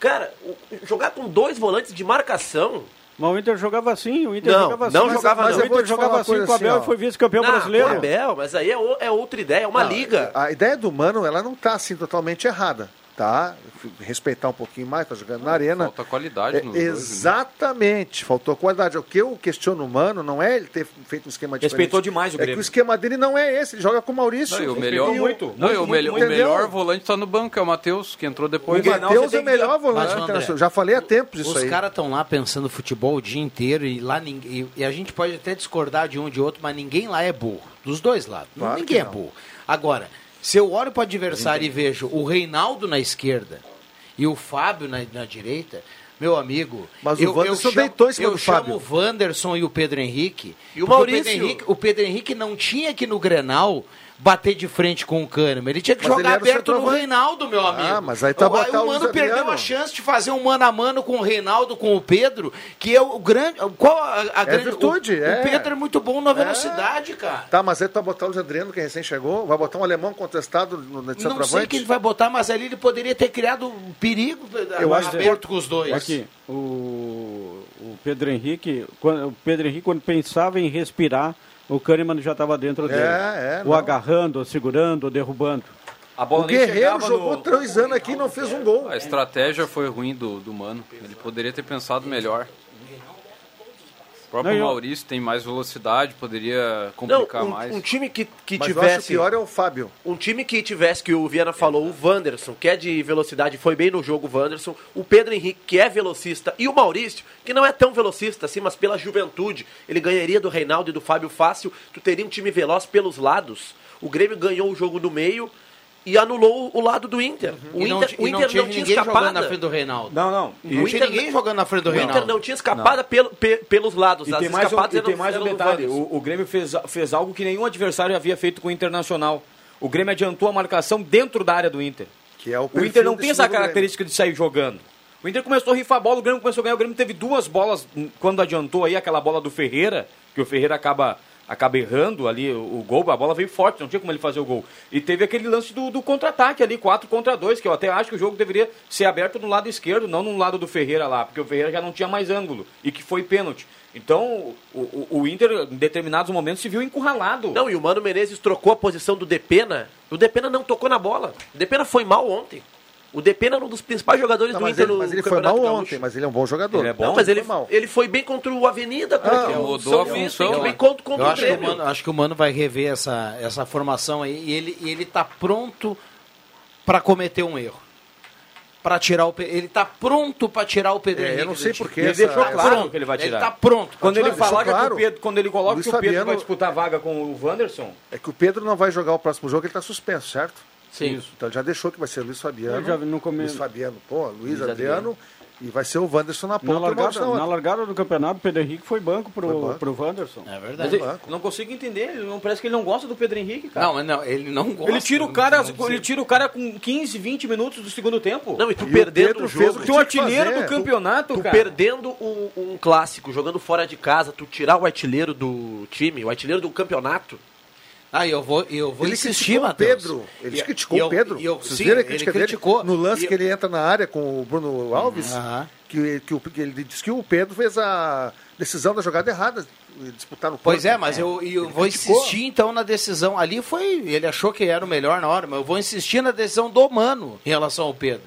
Cara, o- jogar com dois volantes de marcação... Mas o Inter jogava assim, o Inter Não, jogava assim. não Mas- jogava mas não. O Inter jogava assim com o Abel assim, e foi vice-campeão Não, brasileiro. com o Abel, mas aí é, o- é outra ideia, é uma Não, liga. A ideia do Mano, ela não tá assim totalmente errada, tá? Respeitar um pouquinho mais, tá jogando na arena. Falta qualidade É, nos dois, né? exatamente, faltou qualidade. O que eu questiono o Mano não é ele ter feito um esquema diferente. Respeitou demais o É que Grêmio. o esquema dele não é esse, ele joga com o Maurício. Não, e o melhor, muito, não, e muito, o, melhor- muito, o melhor volante está no banco, é o Matheus, que entrou O depois. Grenal, Matheus é o melhor volante internacional. Já falei há tempos isso Os aí. caras estão lá pensando futebol o dia inteiro e lá ninguém. E, a gente pode até discordar de um de outro, mas ninguém lá é burro. Dos dois lados. Claro ninguém é não. burro. Agora, se eu olho para o adversário e vejo o Reinaldo na esquerda e o Fábio na, na direita, meu amigo. Mas o eu, Wanderson eu chamo, deitou eu chamo Fábio. o Wanderson e o Pedro Henrique. E o Maurício. Pedro Henrique, o Pedro Henrique não tinha aqui no Grenal bater de frente com o Kahneman. Ele tinha que Mas jogar aberto no centroavante. Reinaldo, meu amigo. Ah, mas aí tá o, botar o o Mano perdeu a chance de fazer um mano a mano com o Reinaldo, com o Pedro, que é o grande. Qual a, a grande. virtude, o, é. o Pedro é muito bom na velocidade, cara. Tá, mas aí tu vai botar o Luiz Adriano, que recém chegou, vai botar um alemão contestado no no Não sei centroavante? quem ele vai botar, mas ali ele poderia ter criado um perigo Eu acho aberto com os dois. Aqui, o, o Pedro Henrique, quando, o Pedro Henrique, quando pensava em respirar, o Kahneman já estava dentro dele. É, é, o não. agarrando, o segurando, o derrubando. A O Guerreiro jogou três anos aqui e não fez um gol. A estratégia foi ruim do, do Mano. Ele poderia ter pensado melhor. O próprio Não, eu- Maurício tem mais velocidade, poderia complicar Não, um, mais. um time que, que Mas eu tivesse. acho pior é o Fábio. Um time que tivesse, que o Viana falou, o Wanderson, que é de velocidade, foi bem no jogo o Wanderson, o Pedro Henrique, que é velocista, e o Maurício, que não é tão velocista assim, mas pela juventude, ele ganharia do Reinaldo e do Fábio fácil, tu teria um time veloz pelos lados. O Grêmio ganhou o jogo no meio e anulou o lado do Inter. O E não Inter, ti- o e não Inter tinha não tinha ninguém jogando escapada. na frente do Reinaldo. Não, não. Não tinha ninguém jogando na frente do O Inter Reinaldo. não tinha escapada pelo- pe- pelos lados. E As tem mais um, e eram- tem mais um detalhe: o, o Grêmio fez, fez algo que nenhum adversário havia feito com o Internacional. O Grêmio adiantou a marcação dentro da área do Inter. Que é o, O Inter não tem essa característica de sair jogando. O Inter começou a rifar a bola, o Grêmio começou a ganhar. O Grêmio teve duas bolas hum, quando adiantou aí aquela bola do Ferreira, que o Ferreira acaba, acaba errando ali o, o gol. A bola veio forte, não tinha como ele fazer o gol. E teve aquele lance do, do contra-ataque ali, 4 contra 2, que eu até acho que o jogo deveria ser aberto no lado esquerdo, não no lado do Ferreira lá, porque o Ferreira já não tinha mais ângulo e que foi pênalti. Então, o, o, o Inter, em determinados momentos, se viu encurralado. Não, e o Mano Menezes trocou a posição do Depena. O Depena não tocou na bola. O Depena foi mal ontem. O Depena era um dos principais jogadores Não, do Inter ele, no mas ele foi mal Gaúcho. ontem, mas ele é um bom jogador. Ele é bom, Não, mas ele, foi mal. ele foi bem contra o Avenida. Contra Ah, o mudou a função, bem contra, contra Eu o acho que, o Grêmio. Mano, acho que o Mano vai rever essa, essa formação aí e ele, e ele tá pronto para cometer um erro. Para tirar o ele tá pronto para tirar o Pedro É, eu Henrique não do sei time. por que Ele essa- deixou essa- claro pronto. que ele vai tirar. Ele tá pronto. Quando ele, Mas deixou fala que claro. o Pedro, quando ele coloca Luiz que o Pedro Fabiano- vai disputar a vaga com o Wanderson, É que o Pedro não vai jogar o próximo jogo, ele está suspenso, certo? Sim. Então ele já deixou que vai ser Luiz Fabiano. Eu já vi no começo. Luiz Fabiano, pô, Luiz, Luiz Adriano, e vai ser o Wanderson na ponta. Na largada, na na largada do campeonato, o Pedro Henrique foi banco pro, Foi banco. pro Wanderson. É verdade. ele- não consigo entender, não, parece que ele não gosta do Pedro Henrique, cara. Não, mas não, ele não gosta. ele tira o cara, ele tira o cara com 15, 20 minutos do segundo tempo. Não, e tu E perdendo o jogo. tu é o artilheiro fazer. do campeonato, Tu cara. perdendo um, um clássico, jogando fora de casa, tu tirar o artilheiro do time, o artilheiro do campeonato. Ah, eu vou, eu vou Ele insistir, criticou o Matheus. Pedro. Ele E- criticou eu- o Pedro. eu- Vocês sim, viram a ele crítica dele? criticou. No lance E- que ele entra na área com o Bruno Alves, Aham. que, que, o, que ele disse que o Pedro fez a decisão da jogada errada, disputar no Pois é, mas eu, eu Ele vou criticou. insistir então na decisão. Ali foi. Ele achou que era o melhor na hora, mas eu vou insistir na decisão do Mano em relação ao Pedro.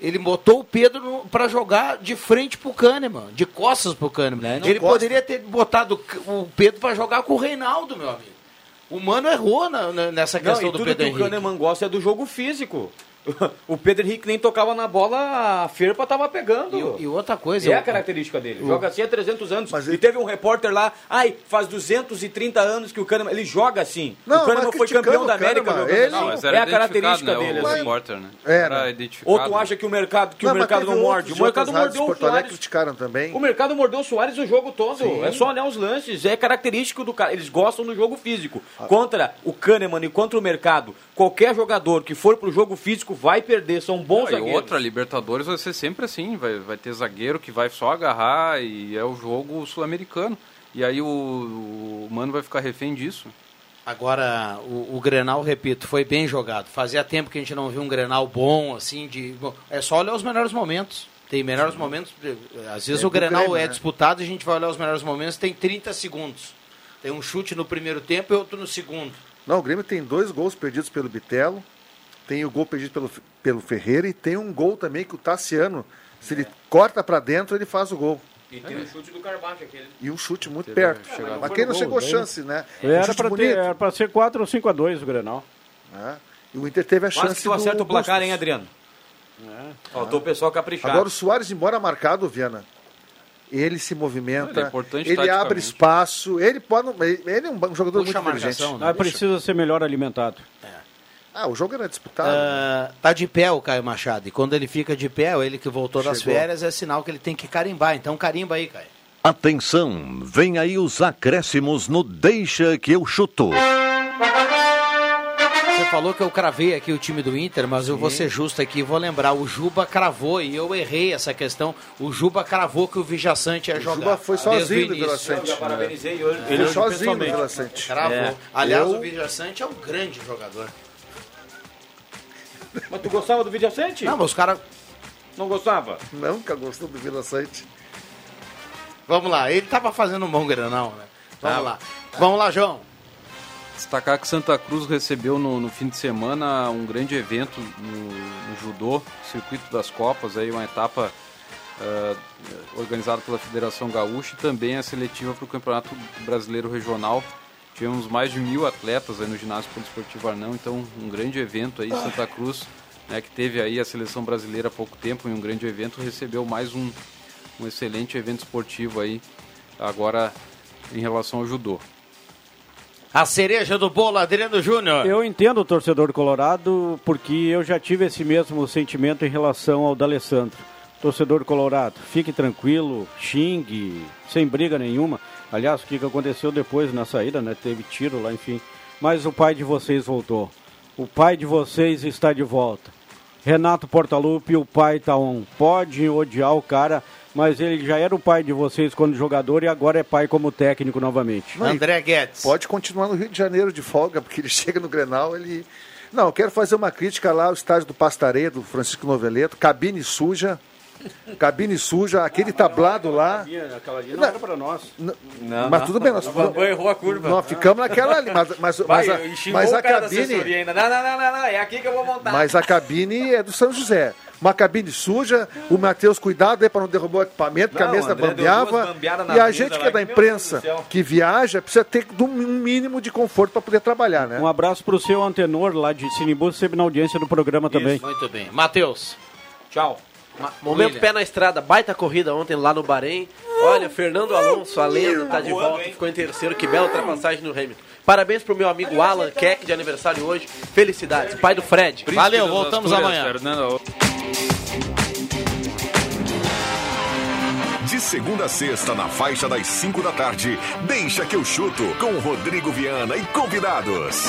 Ele botou o Pedro para jogar de frente pro Kahneman, de costas pro Kahneman. Né, não Ele gosta. poderia ter botado o Pedro para jogar com o Reinaldo, meu amigo. O Mano errou na- nessa Não, questão e do tudo Pedro que o. Kahneman gosta é do jogo físico. O Pedro Henrique nem tocava na bola, a Ferpa tava pegando. E, e outra coisa. É eu- a característica dele. Joga assim há 300 anos. Mas E ele- teve um repórter lá, ai, faz 230 anos que o Kahneman. Ele joga assim. Não, o Kahneman foi campeão da América Kahneman, ele- assim. Não, mas é era a característica identificado, dele. né, o assim. repórter, né? Era. identificado. Ou tu acha que o mercado, que Não, o mercado não morde? O mercado mordeu de o Porto Alegre Soares. criticaram também. O mercado mordeu o Soares o jogo todo. É só olhar os lances. É característico do cara. Eles gostam do jogo físico. Ah. Contra o Kahneman e contra o mercado, qualquer jogador que for pro jogo físico vai perder. São bons e zagueiros. outra, Libertadores vai ser sempre assim, vai, vai ter zagueiro que vai só agarrar e é o jogo sul-americano. E aí o, o Mano vai ficar refém disso. Agora, o, o Grenal, repito, foi bem jogado. Fazia tempo que a gente não viu um Grenal bom, assim, de. bom, é só olhar os melhores momentos. Tem melhores momentos. eh, Às vezes É, o Grenal Grêmio, é né? disputado e a gente vai olhar os melhores momentos, tem 30 segundos. Tem um chute no primeiro tempo e outro no segundo. Não, o Grêmio tem dois gols perdidos pelo Bitelo, tem o gol perdido pelo, pelo Ferreira e tem um gol também que o Tassiano, se ele corta pra dentro, ele faz o gol. E tem o chute do Carbacho aquele. E um chute muito Teve perto. chegada. Mas quem não Gol, chegou bem. chance, né? Um Era pra ser 4 ou 5 a 2 o Grenal. né? E o Inter teve a Quase chance que tu acerta do o placar, Bustos. hein, Adriano? Faltou o pessoal caprichar. Agora o Soares, embora marcado, Viana, ele se movimenta, Ele é ele abre espaço, ele pode. Ele é um jogador Puxa muito inteligente. né? Mas precisa ser melhor alimentado. Ah, o jogo era disputado. Ah, tá de pé o Caio Machado. E quando ele fica de pé, ele que voltou das Chegou. férias, é sinal que ele tem que carimbar. Então carimba aí, Caio. Atenção, vem aí os acréscimos no Deixa que eu chuto. falou que eu cravei aqui o time do Inter, mas eu vou ser justo aqui e vou lembrar. O Juba cravou e eu errei essa questão. O Juba cravou que o Vijaçante ia O jogar. Juba foi o sozinho do. Vila Sante. Eu já parabenizei hoje. Ele hoje, sozinho pessoalmente. Vila Sante. Cravou. É. Aliás, Eu- o Vijaçante é um grande jogador. Mas tu gostava do Vidiacente? Não, mas os caras. Não gostava? Nunca gostou do Vila Sante. Vamos lá, ele tava fazendo um bom granão, né? Vamos lá. Vamos lá, João. Destacar que Santa Cruz recebeu no, no fim de semana um grande evento no, no judô, Circuito das Copas, aí uma etapa ah, organizada pela Federação Gaúcha e também a seletiva para o Campeonato Brasileiro Regional. Tivemos mais de mil atletas aí no ginásio poliesportivo Arnão, então um grande evento aí, Santa Cruz, né, que teve aí a seleção brasileira há pouco tempo em um grande evento, recebeu mais um, um excelente evento esportivo aí, agora em relação ao judô. A cereja do bolo, Adriano Júnior. Eu entendo o torcedor colorado porque eu já tive esse mesmo sentimento em relação ao D'Alessandro. Torcedor colorado, fique tranquilo, xingue, sem briga nenhuma. Aliás, o que que aconteceu depois na saída, né? Teve tiro lá, enfim. Mas o pai de vocês voltou. O pai de vocês está de volta. Renato Portaluppi, o pai tá on. Pode odiar o cara, mas ele já era o pai de vocês quando jogador e agora é pai como técnico novamente. Não, André Guedes. Pode continuar no Rio de Janeiro de folga, porque ele chega no Grenal, ele... Não, eu quero fazer uma crítica lá ao estádio do Pastaredo, do Francisco Noveleto, cabine suja, cabine suja, aquele tablado lá... Aquela ali não era pra nós. N- Não, mas não. tudo bem, nós O Bambam errou a curva. Nós ficamos naquela ali, mas, mas, Vai, mas, a, mas a o cabine... ainda. Não, não, não, não, não, é aqui que eu vou montar. Mas a cabine é do São José. Uma cabine suja, o Matheus, cuidado aí para não derrubar o equipamento, que a Não, mesa André bambeava. E a gente que é da imprensa, que viaja, precisa ter um mínimo de conforto para poder trabalhar, né? Um abraço pro seu antenor lá de Sinimbu, sempre na audiência do programa também. Muito bem. Matheus. Tchau. Momento William. pé na estrada, baita corrida ontem lá no Bahrein. Olha, Fernando Alonso, a lenda, tá de volta, ficou em terceiro. Que bela ultrapassagem no Hamilton. Parabéns pro meu amigo Alan Keck, de aniversário hoje. Felicidades, pai do Fred. Valeu, voltamos amanhã. Fernando. De segunda a sexta, na faixa das 5 da tarde, deixa que eu chuto com Rodrigo Viana e convidados.